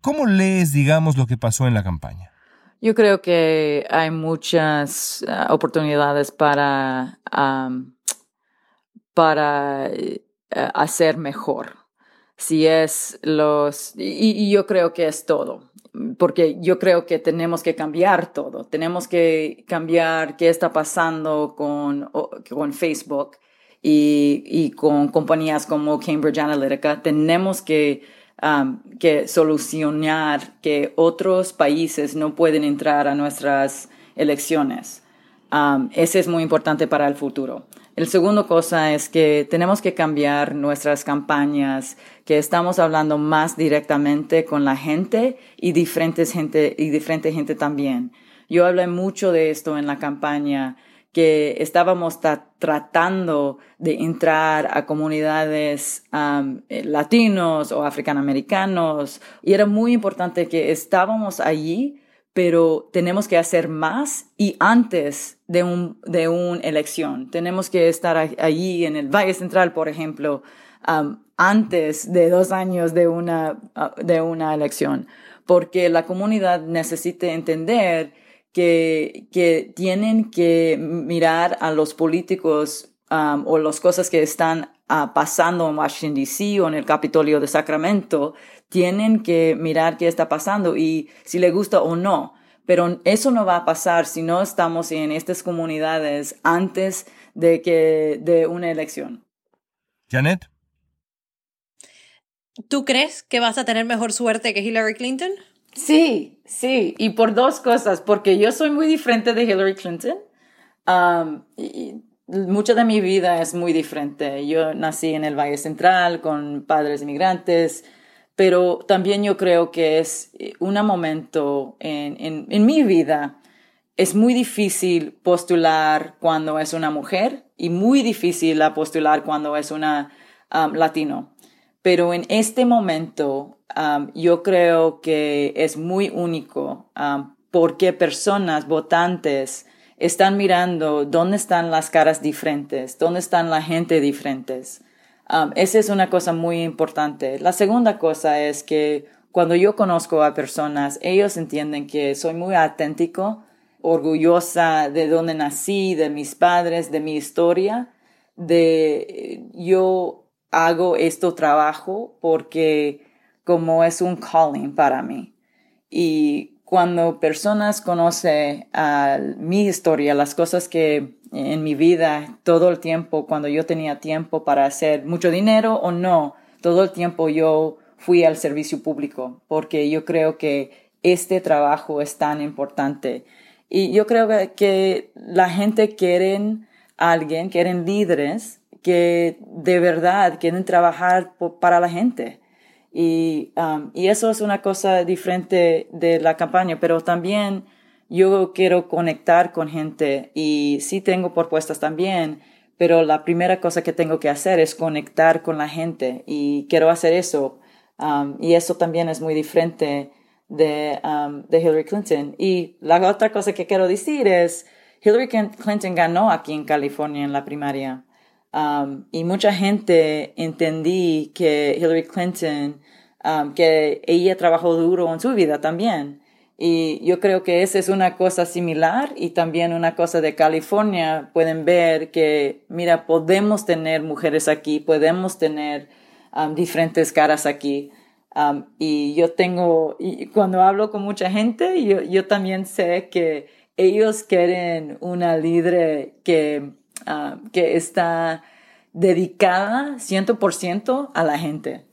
¿Cómo lees, digamos, lo que pasó en la campaña? Yo creo que hay muchas uh, oportunidades para, um, para uh, hacer mejor. Si es los, y, y, yo creo que es todo, porque yo creo que tenemos que cambiar todo. Tenemos que cambiar qué está pasando con, con Facebook y, y con compañías como Cambridge Analytica. Tenemos que Um, que solucionar que otros países no pueden entrar a nuestras elecciones. Um, ese es muy importante para el futuro. El segundo cosa es que tenemos que cambiar nuestras campañas, que estamos hablando más directamente con la gente y diferente gente, y diferente gente también. Yo hablé mucho de esto en la campaña que estábamos tratando de entrar a comunidades eh, latinos o africanoamericanos y era muy importante que estábamos allí, pero tenemos que hacer más y antes de un de una elección. Tenemos que estar allí en el Valle Central, por ejemplo, antes de dos años de una, ah, de una elección, porque la comunidad necesita entender que, que tienen que mirar a los políticos um, o las cosas que están uh, pasando en Washington, D.C. o en el Capitolio de Sacramento, tienen que mirar qué está pasando y si le gusta o no. Pero eso no va a pasar si no estamos en estas comunidades antes de, que, de una elección. Janet. ¿Tú crees que vas a tener mejor suerte que Hillary Clinton? Sí, sí, y por dos cosas, porque yo soy muy diferente de Hillary Clinton. Um, y mucha de mi vida es muy diferente. Yo nací en el Valle Central con padres inmigrantes, pero también yo creo que es un momento en, en, en mi vida. Es muy difícil postular cuando es una mujer y muy difícil postular cuando es una um, latino. Pero en este momento um, yo creo que es muy único um, porque personas votantes están mirando dónde están las caras diferentes, dónde están la gente diferentes. Um, esa es una cosa muy importante. La segunda cosa es que cuando yo conozco a personas, ellos entienden que soy muy auténtico, orgullosa de dónde nací, de mis padres, de mi historia, de yo hago este trabajo porque como es un calling para mí. Y cuando personas conocen mi historia, las cosas que en mi vida, todo el tiempo, cuando yo tenía tiempo para hacer mucho dinero o no, todo el tiempo yo fui al servicio público, porque yo creo que este trabajo es tan importante. Y yo creo que la gente quiere alguien, quieren líderes que de verdad quieren trabajar para la gente. Y, um, y eso es una cosa diferente de la campaña, pero también yo quiero conectar con gente y sí tengo propuestas también, pero la primera cosa que tengo que hacer es conectar con la gente y quiero hacer eso. Um, y eso también es muy diferente de, um, de Hillary Clinton. Y la otra cosa que quiero decir es, Hillary Clinton ganó aquí en California en la primaria. Um, y mucha gente entendí que Hillary Clinton, que ella trabajó duro en su vida también. Y yo creo que esa es una cosa similar y también una cosa de California. Pueden ver que, mira, podemos tener mujeres aquí, podemos tener um, diferentes caras aquí. Um, y yo tengo, y cuando hablo con mucha gente, yo, yo también sé que ellos quieren una líder que, um, que está dedicada 100% a la gente.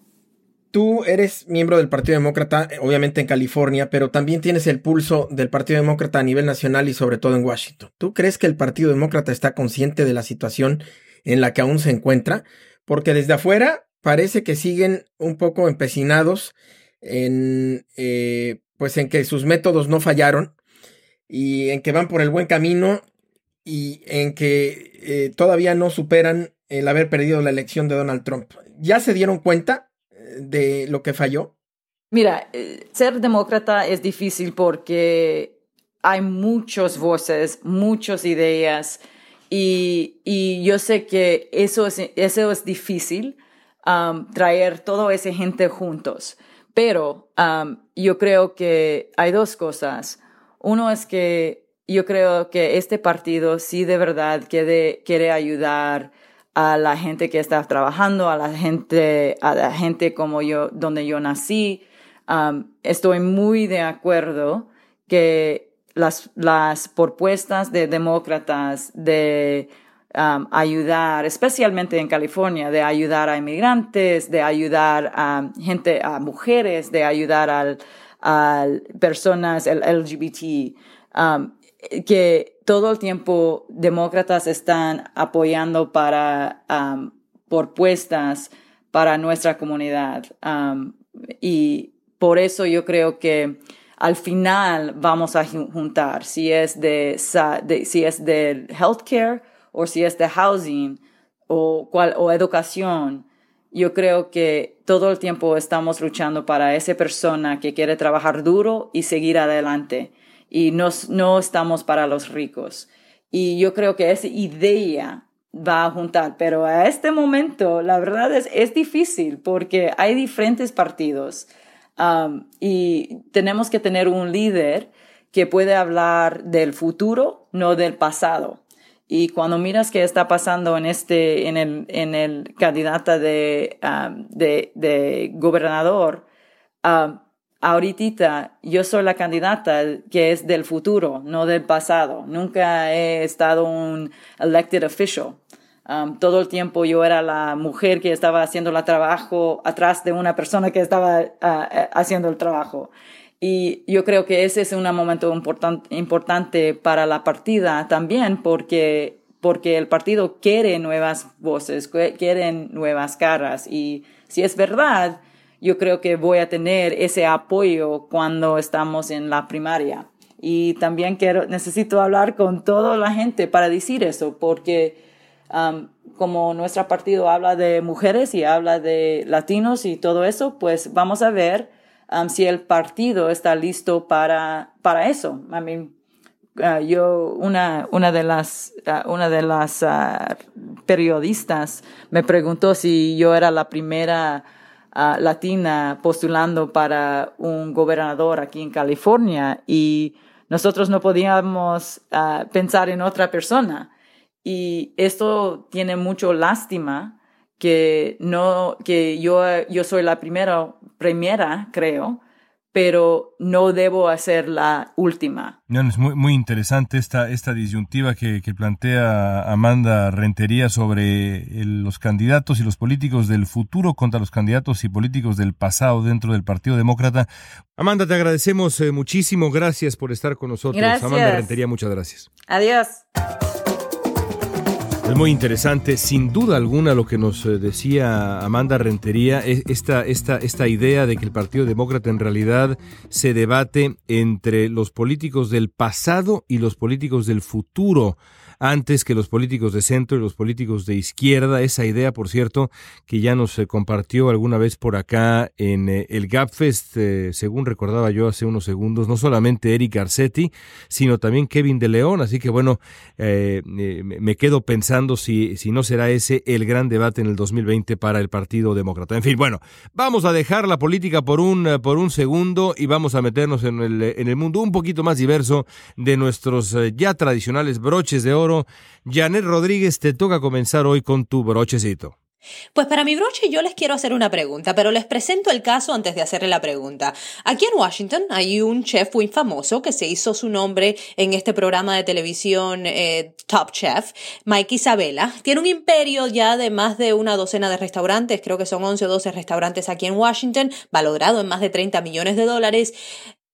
Tú eres miembro del Partido Demócrata, obviamente en California, pero también tienes el pulso del Partido Demócrata a nivel nacional y sobre todo en Washington. ¿Tú crees que el Partido Demócrata está consciente de la situación en la que aún se encuentra? Porque desde afuera parece que siguen un poco empecinados en, eh, pues en que sus métodos no fallaron y en que van por el buen camino y en que eh, todavía no superan el haber perdido la elección de Donald Trump. ¿Ya se dieron cuenta eh, de lo que falló? Mira, eh, ser demócrata es difícil porque hay muchas voces, muchas ideas y, y yo sé que eso es, eso es difícil, um, traer toda esa gente juntos. Pero um, yo creo que hay dos cosas. Uno es que yo creo que este partido sí de verdad quiere, quiere ayudar a la gente que está trabajando, a la gente, a la gente como yo, donde yo nací. Um, estoy muy de acuerdo que las, las propuestas de demócratas de um, ayudar, especialmente en California, de ayudar a inmigrantes, de ayudar a gente, a mujeres, de ayudar al, a personas LGBT, um, que todo el tiempo demócratas están apoyando para propuestas para nuestra comunidad. Y por eso yo creo que al final vamos a juntar si es de, si es de healthcare o si es de housing o, cual, o educación. Yo creo que todo el tiempo estamos luchando para esa persona que quiere trabajar duro y seguir adelante y no, no estamos para los ricos. Y yo creo que esa idea va a juntar, pero a este momento la verdad es, es difícil porque hay diferentes partidos um, y tenemos que tener un líder que puede hablar del futuro, no del pasado. Y cuando miras qué está pasando en este, en el, en el candidato de, um, de, de gobernador, um, ahorita yo soy la candidata que es del futuro, no del pasado. Nunca he estado un elected official. Um, todo el tiempo yo era la mujer que estaba haciendo el trabajo atrás de una persona que estaba uh, uh, haciendo el trabajo. Y yo creo que ese es un momento importante para la partida también porque, porque el partido quiere nuevas voces, quiere nuevas caras. Y si es verdad, yo creo que voy a tener ese apoyo cuando estamos en la primaria. Y también quiero, necesito hablar con toda la gente para decir eso, porque um, como nuestro partido habla de mujeres y habla de latinos y todo eso, pues vamos a ver um, si el partido está listo para, para eso. I uh, yo, una, una de las, uh, una de las uh, periodistas me preguntó si yo era la primera latina postulando para un gobernador aquí en California y nosotros no podíamos uh, pensar en otra persona. Y esto tiene mucho lástima que no, que yo, yo soy la primera, primera, creo, pero no debo hacer la última. es muy, muy interesante esta, esta disyuntiva que, que plantea Amanda Rentería sobre los candidatos y los políticos del futuro contra los candidatos y políticos del pasado dentro del Partido Demócrata. Amanda, te agradecemos eh, muchísimo. Gracias por estar con nosotros. Gracias. Amanda Rentería, muchas gracias. Adiós. Es muy interesante, sin duda alguna, lo que nos eh, decía Amanda Rentería, esta, esta, esta idea de que el Partido Demócrata en realidad se debate entre los políticos del pasado y los políticos del futuro antes que los políticos de centro y los políticos de izquierda. Esa idea, por cierto, que ya nos eh, compartió alguna vez por acá en eh, el GapFest, eh, según recordaba yo hace unos segundos, no solamente Eric Arcetti, sino también Kevin de León. Así que bueno, me quedo pensando si, si no será ese el gran debate en el 2020 para el Partido Demócrata. En fin, bueno, vamos a dejar la política por un, eh, por un segundo y vamos a meternos en el, en el mundo un poquito más diverso de nuestros eh, ya tradicionales broches de oro. Janet Rodríguez, te toca comenzar hoy con tu brochecito. Pues para mi broche yo les quiero hacer una pregunta, pero les presento el caso antes de hacerle la pregunta. Aquí en Washington hay un chef muy famoso que se hizo su nombre en este programa de televisión eh, Top Chef, Mike Isabella. Tiene un imperio ya de más de una docena de restaurantes, creo que son 11 o 12 restaurantes aquí en Washington, valorado en más de 30 millones de dólares.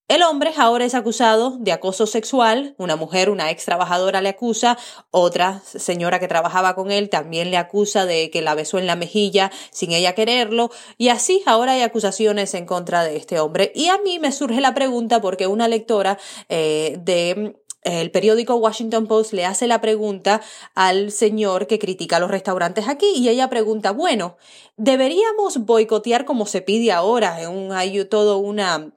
El hombre ahora es acusado de acoso sexual, una mujer, una ex trabajadora le acusa, otra señora que trabajaba con él también le acusa de que la besó en la mejilla sin ella quererlo, y así ahora hay acusaciones en contra de este hombre. Y a mí me surge la pregunta porque una lectora eh, de el periódico Washington Post le hace la pregunta al señor que critica los restaurantes aquí y ella pregunta, bueno, ¿deberíamos boicotear como se pide ahora? hay todo una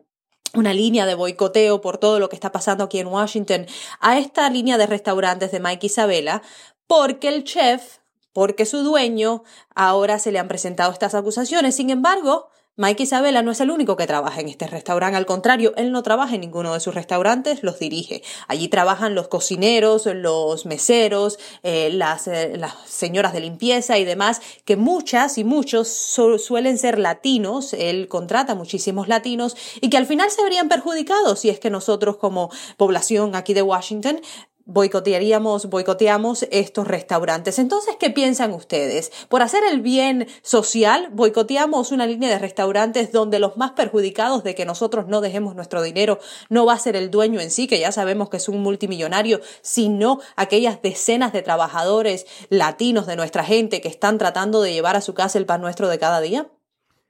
una línea de boicoteo por todo lo que está pasando aquí en Washington a esta línea de restaurantes de Mike Isabella, porque el chef, porque su dueño, ahora se le han presentado estas acusaciones. Sin embargo, Mike Isabella no es el único que trabaja en este restaurante, al contrario, él no trabaja en ninguno de sus restaurantes, los dirige. Allí trabajan los cocineros, los meseros, eh, las, eh, las, señoras de limpieza y demás, que muchas y muchos suelen ser latinos, él contrata muchísimos latinos y que al final se verían perjudicados si es que nosotros como población aquí de Washington boicotearíamos, boicoteamos estos restaurantes. Entonces, ¿qué piensan ustedes? Por hacer el bien social, boicoteamos una línea de restaurantes donde los más perjudicados de que nosotros no dejemos nuestro dinero no va a ser el dueño en sí, que ya sabemos que es un multimillonario, sino aquellas decenas de trabajadores latinos de nuestra gente que están tratando de llevar a su casa el pan nuestro de cada día?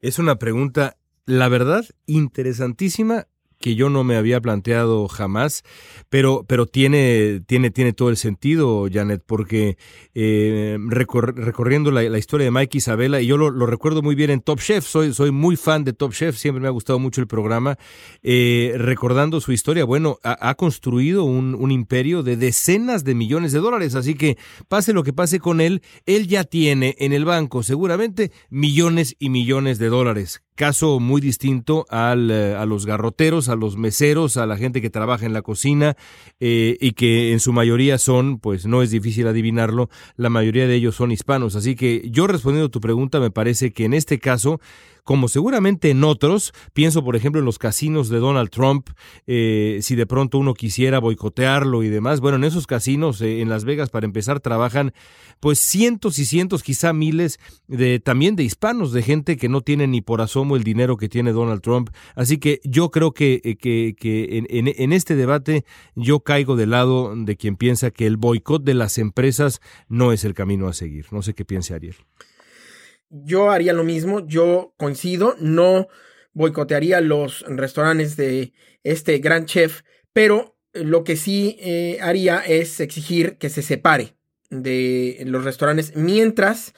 Es una pregunta, la verdad, interesantísima que yo no me había planteado jamás, pero, pero tiene, tiene, tiene todo el sentido, Janet, porque eh, recorriendo la, historia de Mike Isabella, y yo lo, recuerdo muy bien en Top Chef, soy, soy muy fan de Top Chef, siempre me ha gustado mucho el programa, eh, recordando su historia, bueno, ha, construido un, un, imperio de decenas de millones de dólares, así que pase lo que pase con él, él ya tiene en el banco seguramente millones y millones de dólares caso muy distinto al, eh, a los garroteros, a los meseros, a la gente que trabaja en la cocina eh, y que en su mayoría son, pues no es difícil adivinarlo, la mayoría de ellos son hispanos. Así que yo respondiendo a tu pregunta, me parece que en este caso como seguramente en otros, pienso por ejemplo en los casinos de Donald Trump, eh, si de pronto uno quisiera boicotearlo y demás, bueno, en esos casinos eh, en Las Vegas para empezar trabajan pues cientos y cientos, quizá miles de también de hispanos, de gente que no tiene ni por asomo el dinero que tiene Donald Trump. Así que yo creo que, eh, que, en, este debate yo caigo del lado de quien piensa que el boicot de las empresas no es el camino a seguir. No sé qué piense Ariel. Yo haría lo mismo, yo coincido, no boicotearía los restaurantes de este gran chef, pero lo que sí eh, haría es exigir que se separe de los restaurantes mientras,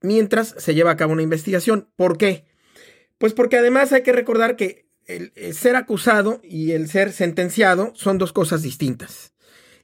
mientras se lleva a cabo una investigación. ¿Por qué? Pues porque además hay que recordar que el, ser acusado y el ser sentenciado son dos cosas distintas.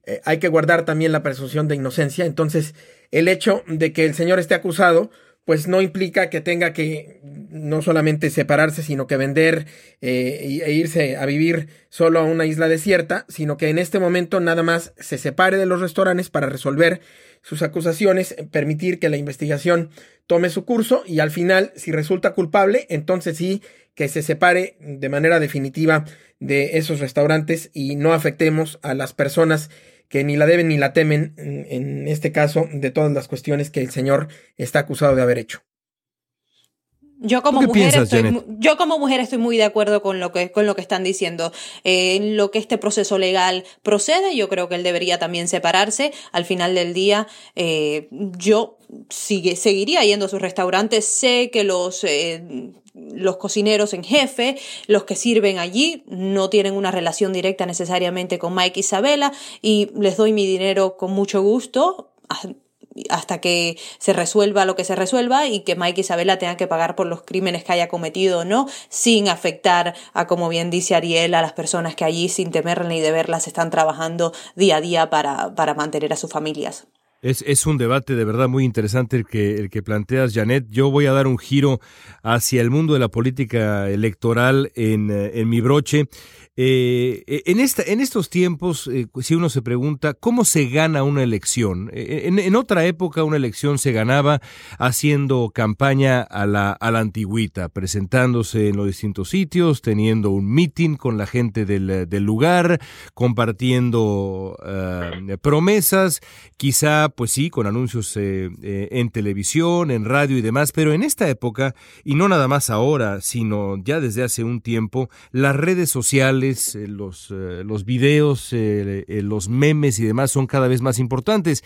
Eh, hay que guardar también la presunción de inocencia. Entonces, el hecho de que el señor esté acusado pues no implica que tenga que no solamente separarse, sino que vender eh, e irse a vivir solo a una isla desierta, sino que en este momento nada más se separe de los restaurantes para resolver sus acusaciones, permitir que la investigación tome su curso y al final, si resulta culpable, entonces sí que se separe de manera definitiva de esos restaurantes y no afectemos a las personas que ni la deben ni la temen, en, este caso, de todas las cuestiones que el señor está acusado de haber hecho. Yo como, mujer estoy, yo como mujer estoy muy de acuerdo con lo que, con lo que están diciendo. Eh, en lo que este proceso legal procede, yo creo que él debería también separarse. Al final del día, eh, yo sigue, seguiría yendo a sus restaurantes. Sé que los eh, los cocineros en jefe, los que sirven allí, no tienen una relación directa necesariamente con Mike Isabela y les doy mi dinero con mucho gusto hasta que se resuelva lo que se resuelva y que Mike Isabela tenga que pagar por los crímenes que haya cometido o no, sin afectar a, como bien dice Ariel, a las personas que allí sin temer ni deberlas están trabajando día a día para, para mantener a sus familias. Es, es, un debate de verdad muy interesante el que, el que planteas, Janet. Yo voy a dar un giro hacia el mundo de la política electoral en, eh, en mi broche. Eh, e, en, esta, en estos tiempos, eh, si uno se pregunta cómo se gana una elección, eh, en, otra época una elección se ganaba haciendo campaña a la, a la antigüita, presentándose en los distintos sitios, teniendo un meeting con la gente del, del lugar, compartiendo promesas, quizá, pues sí, con anuncios en televisión, en radio y demás, pero en esta época, y no nada más ahora, sino ya desde hace un tiempo, las redes sociales, los, eh, los videos, eh, eh, los memes y demás son cada vez más importantes.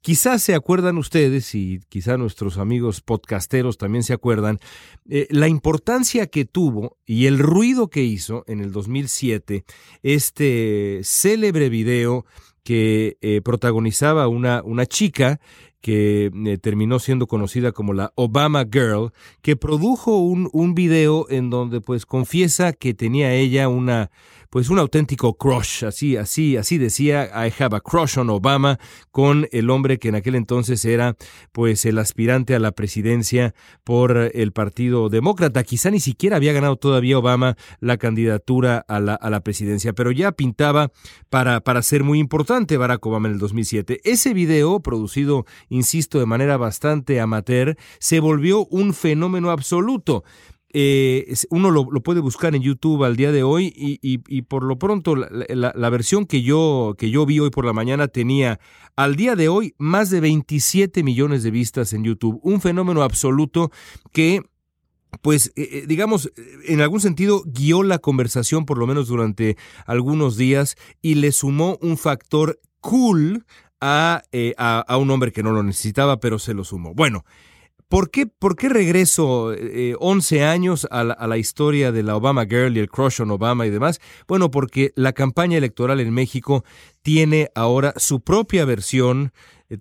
Quizás se acuerdan ustedes, y quizá nuestros amigos podcasteros también se acuerdan, la importancia que tuvo y el ruido que hizo en el 2007 este célebre video que protagonizaba una, una chica que eh, terminó siendo conocida como la Obama Girl, que produjo un, un video en donde pues confiesa que tenía ella una pues un auténtico crush, así, así, así decía, I have a crush on Obama, con el hombre que en aquel entonces era pues el aspirante a la presidencia por el Partido Demócrata. Quizá ni siquiera había ganado todavía Obama la candidatura a la, a la presidencia, pero ya pintaba para, para ser muy importante Barack Obama en el 2007. Ese video, producido, insisto, de manera bastante amateur, se volvió un fenómeno absoluto. Eh, uno lo, puede buscar en YouTube al día de hoy y, por lo pronto la, versión que yo, que yo vi hoy por la mañana tenía al día de hoy más de 27 millones de vistas en YouTube. Un fenómeno absoluto que pues eh, digamos, en algún sentido guió la conversación por lo menos durante algunos días y le sumó un factor cool a, eh, a, a un hombre que no lo necesitaba, pero se lo sumó. Bueno, ¿Por qué, ¿Por qué regreso eh, 11 años a la, a la, historia de la Obama Girl y el crush on Obama y demás? Bueno, porque la campaña electoral en México tiene ahora su propia versión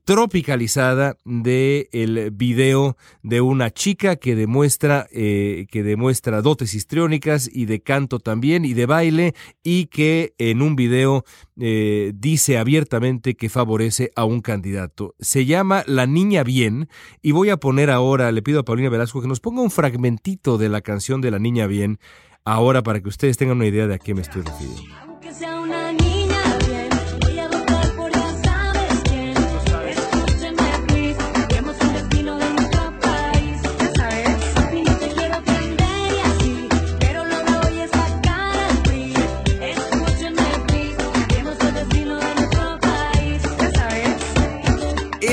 tropicalizada de el video de una chica que demuestra eh, que demuestra dotes histriónicas y de canto también y de baile y que en un video eh, dice abiertamente que favorece a un candidato. Se llama La Niña Bien y voy a poner ahora, le pido a Paulina Velasco que nos ponga un fragmentito de la canción de La Niña Bien ahora para que ustedes tengan una idea de a qué me estoy refiriendo.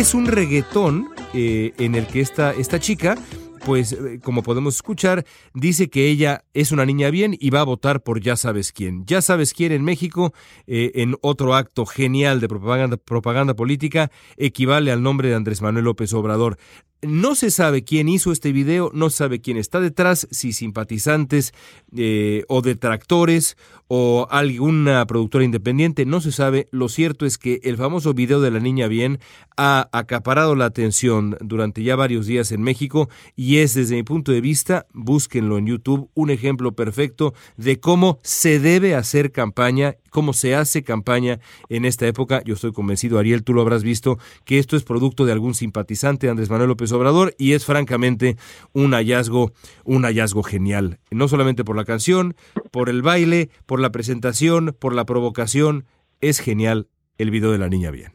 Es un reggaetón eh, en el que esta, esta chica pues eh, como podemos escuchar, dice que ella es una niña bien y va a votar por ya sabes quién. Ya sabes quién en México, eh, en otro acto genial de propaganda, propaganda política, equivale al nombre de Andrés Manuel López Obrador. No se sabe quién hizo este video, no se sabe quién está detrás, si simpatizantes eh, o detractores o alguna productora independiente, no se sabe. Lo cierto es que el famoso video de la niña bien ha acaparado la atención durante ya varios días en México y es desde mi punto de vista, búsquenlo en YouTube, un ejemplo perfecto de cómo se debe hacer campaña, cómo se hace campaña en esta época. Yo estoy convencido, Ariel, tú lo habrás visto, que esto es producto de algún simpatizante Andrés Manuel López Obrador y es francamente un hallazgo, un hallazgo genial. No solamente por la canción, por el baile, por la presentación, por la provocación, es genial el video de la niña bien.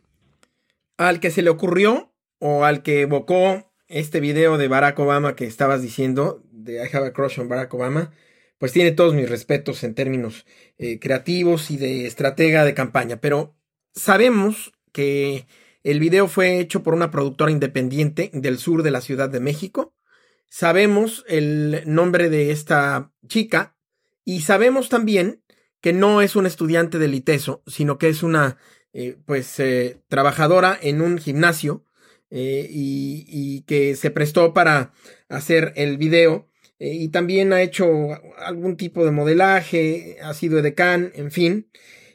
Al que se le ocurrió o al que evocó este video de Barack Obama que estabas diciendo, de I have a crush on Barack Obama, pues tiene todos mis respetos en términos eh, creativos y de estratega de campaña, pero sabemos que el video fue hecho por una productora independiente del sur de la Ciudad de México. Sabemos el nombre de esta chica y sabemos también que no es una estudiante del ITESO, sino que es una eh, pues eh, trabajadora en un gimnasio eh, y, y, que se prestó para hacer el video y también ha hecho algún tipo de modelaje, ha sido edecán, en fin,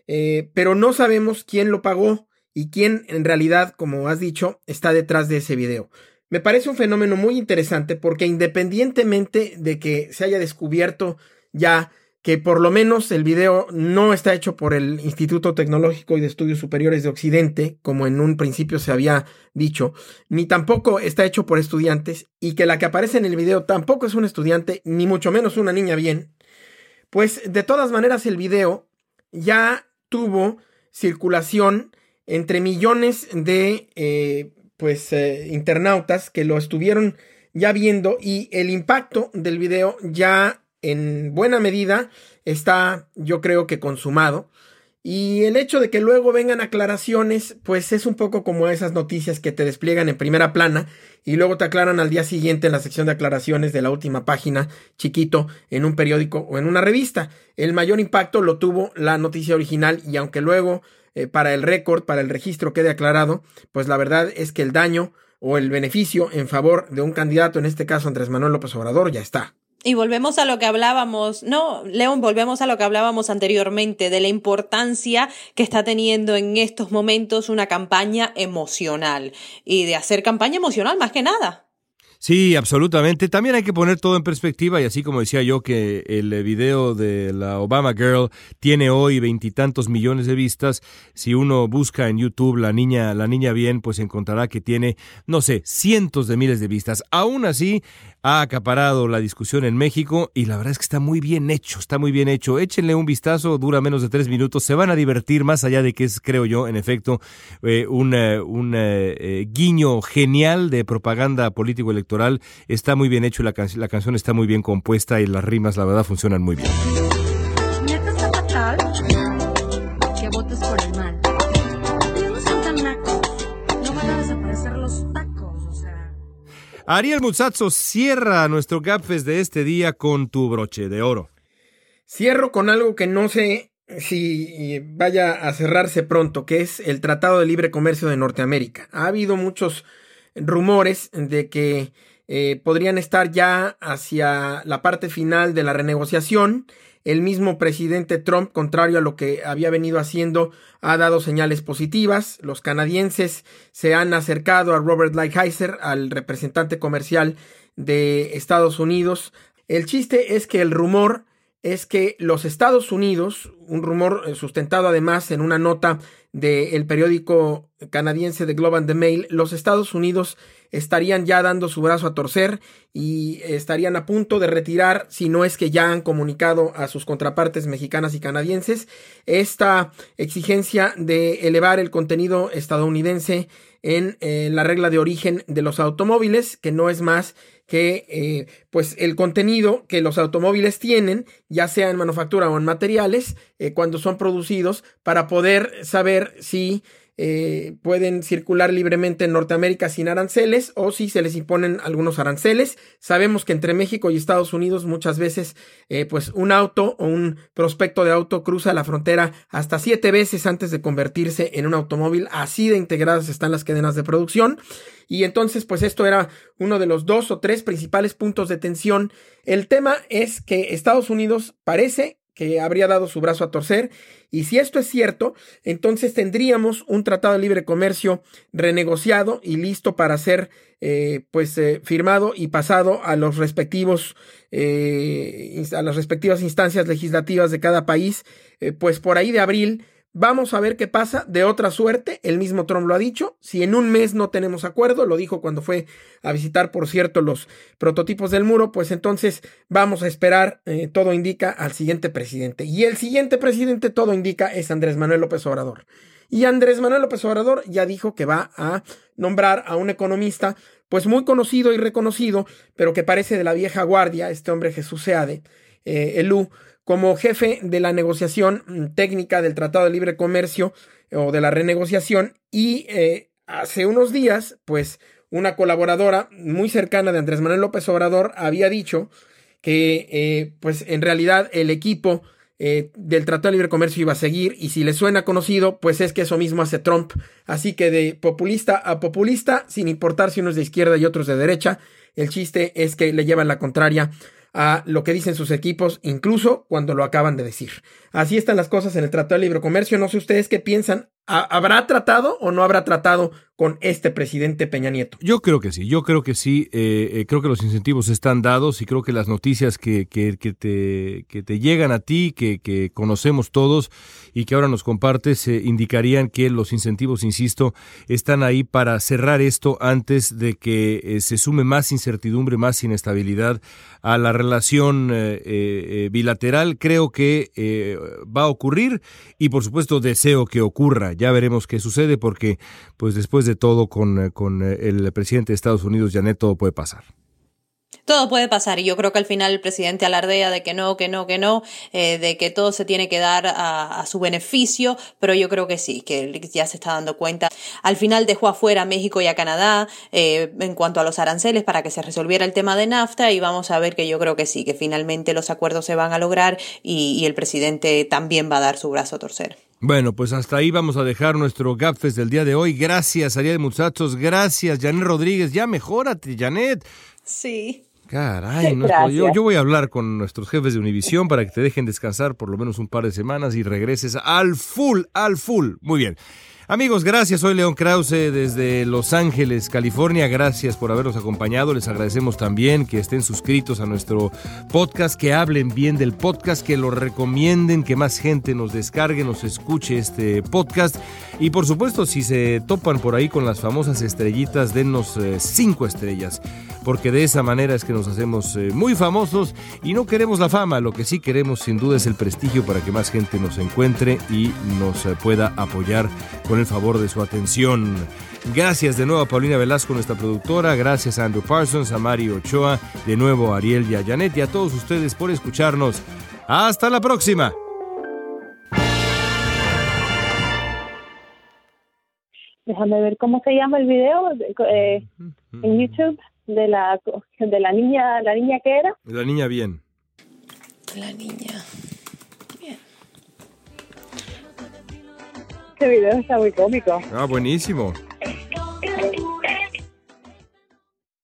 pero no sabemos quién lo pagó y quién en realidad, como has dicho, está detrás de ese video. Me parece un fenómeno muy interesante porque independientemente de que se haya descubierto ya que por lo menos el video no está hecho por el Instituto Tecnológico y de Estudios Superiores de Occidente, como en un principio se había dicho, ni tampoco está hecho por estudiantes, y que la que aparece en el video tampoco es un estudiante, ni mucho menos una niña bien, pues de todas maneras el video ya tuvo circulación entre millones de eh, pues eh, internautas que lo estuvieron ya viendo y el impacto del video ya en buena medida está, yo creo que consumado. Y el hecho de que luego vengan aclaraciones, pues es un poco como esas noticias que te despliegan en primera plana y luego te aclaran al día siguiente en la sección de aclaraciones de la última página, chiquito, en un periódico o en una revista. El mayor impacto lo tuvo la noticia original y aunque luego eh, para el récord, para el registro quede aclarado, pues la verdad es que el daño o el beneficio en favor de un candidato, en este caso Andrés Manuel López Obrador, ya está. Y volvemos a lo que hablábamos, no, León, volvemos a lo que hablábamos anteriormente, de la importancia que está teniendo en estos momentos una campaña emocional y de hacer campaña emocional más que nada. Sí, absolutamente. También hay que poner todo en perspectiva y así como decía yo que el video de la Obama Girl tiene hoy veintitantos millones de vistas, si uno busca en YouTube la niña, la niña bien, pues encontrará que tiene, no sé, cientos de miles de vistas. Aún así, ha acaparado la discusión en México y la verdad es que está muy bien hecho, está muy bien hecho. Échenle un vistazo, dura menos de tres minutos, se van a divertir más allá de que es, creo yo, en efecto, eh, un, un eh, guiño genial de propaganda político-electoral Está muy bien hecho, la, la canción está muy bien compuesta y las rimas, la verdad, funcionan muy bien. Ariel Muzazzo cierra nuestro Gapfest de este día con tu broche de oro. Cierro con algo que no sé si vaya a cerrarse pronto, que es el Tratado de Libre Comercio de Norteamérica. Ha habido muchos rumores de que eh, podrían estar ya hacia la parte final de la renegociación. El mismo presidente Trump, contrario a lo que había venido haciendo, ha dado señales positivas. Los canadienses se han acercado a Robert Lighthizer, al representante comercial de Estados Unidos. El chiste es que el rumor es que los Estados Unidos, un rumor eh, sustentado además en una nota del periódico canadiense de Globe and the Mail, los Estados Unidos estarían ya dando su brazo a torcer y estarían a punto de retirar, si no es que ya han comunicado a sus contrapartes mexicanas y canadienses, esta exigencia de elevar el contenido estadounidense en eh, la regla de origen de los automóviles, que no es más que eh, pues el contenido que los automóviles tienen, ya sea en manufactura o en materiales, eh, cuando son producidos, para poder saber si eh, pueden circular libremente en Norteamérica sin aranceles o si se les imponen algunos aranceles. Sabemos que entre México y Estados Unidos muchas veces eh, pues un auto o un prospecto de auto cruza la frontera hasta siete veces antes de convertirse en un automóvil. Así de integradas están las cadenas de producción. Y entonces, pues esto era uno de los dos o tres principales puntos de tensión. El tema es que Estados Unidos parece que habría dado su brazo a torcer. Y si esto es cierto, entonces tendríamos un tratado de libre comercio renegociado y listo para ser eh, pues eh, firmado y pasado a los respectivos eh, a las respectivas instancias legislativas de cada país, pues por ahí de abril Vamos a ver qué pasa. De otra suerte, el mismo Trump lo ha dicho. Si en un mes no tenemos acuerdo, lo dijo cuando fue a visitar, por cierto, los prototipos del muro, pues entonces vamos a esperar, eh, todo indica, al siguiente presidente. Y el siguiente presidente, todo indica, es Andrés Manuel López Obrador. Y Andrés Manuel López Obrador ya dijo que va a nombrar a un economista, pues muy conocido y reconocido, pero que parece de la vieja guardia, este hombre Jesús Seade, eh, Elú como jefe de la negociación mm, técnica del Tratado de Libre Comercio o de la renegociación y eh, hace unos días, pues una colaboradora muy cercana de Andrés Manuel López Obrador había dicho que eh, pues en realidad el equipo eh, del Tratado de Libre Comercio iba a seguir y si le suena conocido, pues es que eso mismo hace Trump. Así que de populista a populista, sin importar si uno es de izquierda y otros de derecha, el chiste es que le llevan la contraria a lo que dicen sus equipos, incluso cuando lo acaban de decir. Así están las cosas en el Tratado de Libre Comercio. No sé ustedes qué piensan ¿Habrá tratado o no habrá tratado con este presidente Peña Nieto? Yo creo que sí, yo creo que sí, eh, eh, creo que los incentivos están dados y creo que las noticias que, te, llegan a ti, que, conocemos todos y que ahora nos compartes, eh, indicarían que los incentivos, insisto, están ahí para cerrar esto antes de que se sume más incertidumbre, más inestabilidad a la relación bilateral. Creo que va a ocurrir y por supuesto deseo que ocurra ya veremos qué sucede porque, pues después de todo, con, eh, con eh, el presidente de Estados Unidos, Janet, todo puede pasar. Todo puede pasar y yo creo que al final el presidente alardea de que no, que no, que no, eh, de que todo se tiene que dar a, su beneficio, pero yo creo que sí, que ya se está dando cuenta. Al final dejó afuera a México y a Canadá en cuanto a los aranceles para que se resolviera el tema de NAFTA y vamos a ver que yo creo que sí, que finalmente los acuerdos se van a lograr y, y el presidente también va a dar su brazo a torcer. Bueno, pues hasta ahí vamos a dejar nuestro GapFest del día de hoy. Gracias, Ariel Muchachos. Gracias, Janet Rodríguez. Ya mejórate, Janet. Sí. Caray, yo, yo, voy a hablar con nuestros jefes de Univisión para que te dejen descansar por lo menos un par de semanas y regreses al full, al full. Muy bien. Amigos, gracias. Soy León Krause desde Los Ángeles, California. Gracias por habernos acompañado. Les agradecemos también que estén suscritos a nuestro podcast, que hablen bien del podcast, que lo recomienden, que más gente nos descargue, nos escuche este podcast. Y por supuesto, si se topan por ahí con las famosas estrellitas, dennos eh, cinco estrellas, porque de esa manera es que nos hacemos eh, muy famosos y no queremos la fama. Lo que sí queremos, sin duda, es el prestigio para que más gente nos encuentre y nos eh, pueda apoyar con el favor de su atención. Gracias de nuevo a Paulina Velasco, nuestra productora. Gracias a Andrew Parsons, a Mario Ochoa, de nuevo a Ariel y a Janet y a todos ustedes por escucharnos. Hasta la próxima. Déjame ver cómo se llama el video eh, en YouTube de la de la niña, la niña que era. La niña bien. La niña. este video está muy cómico. Ah, buenísimo.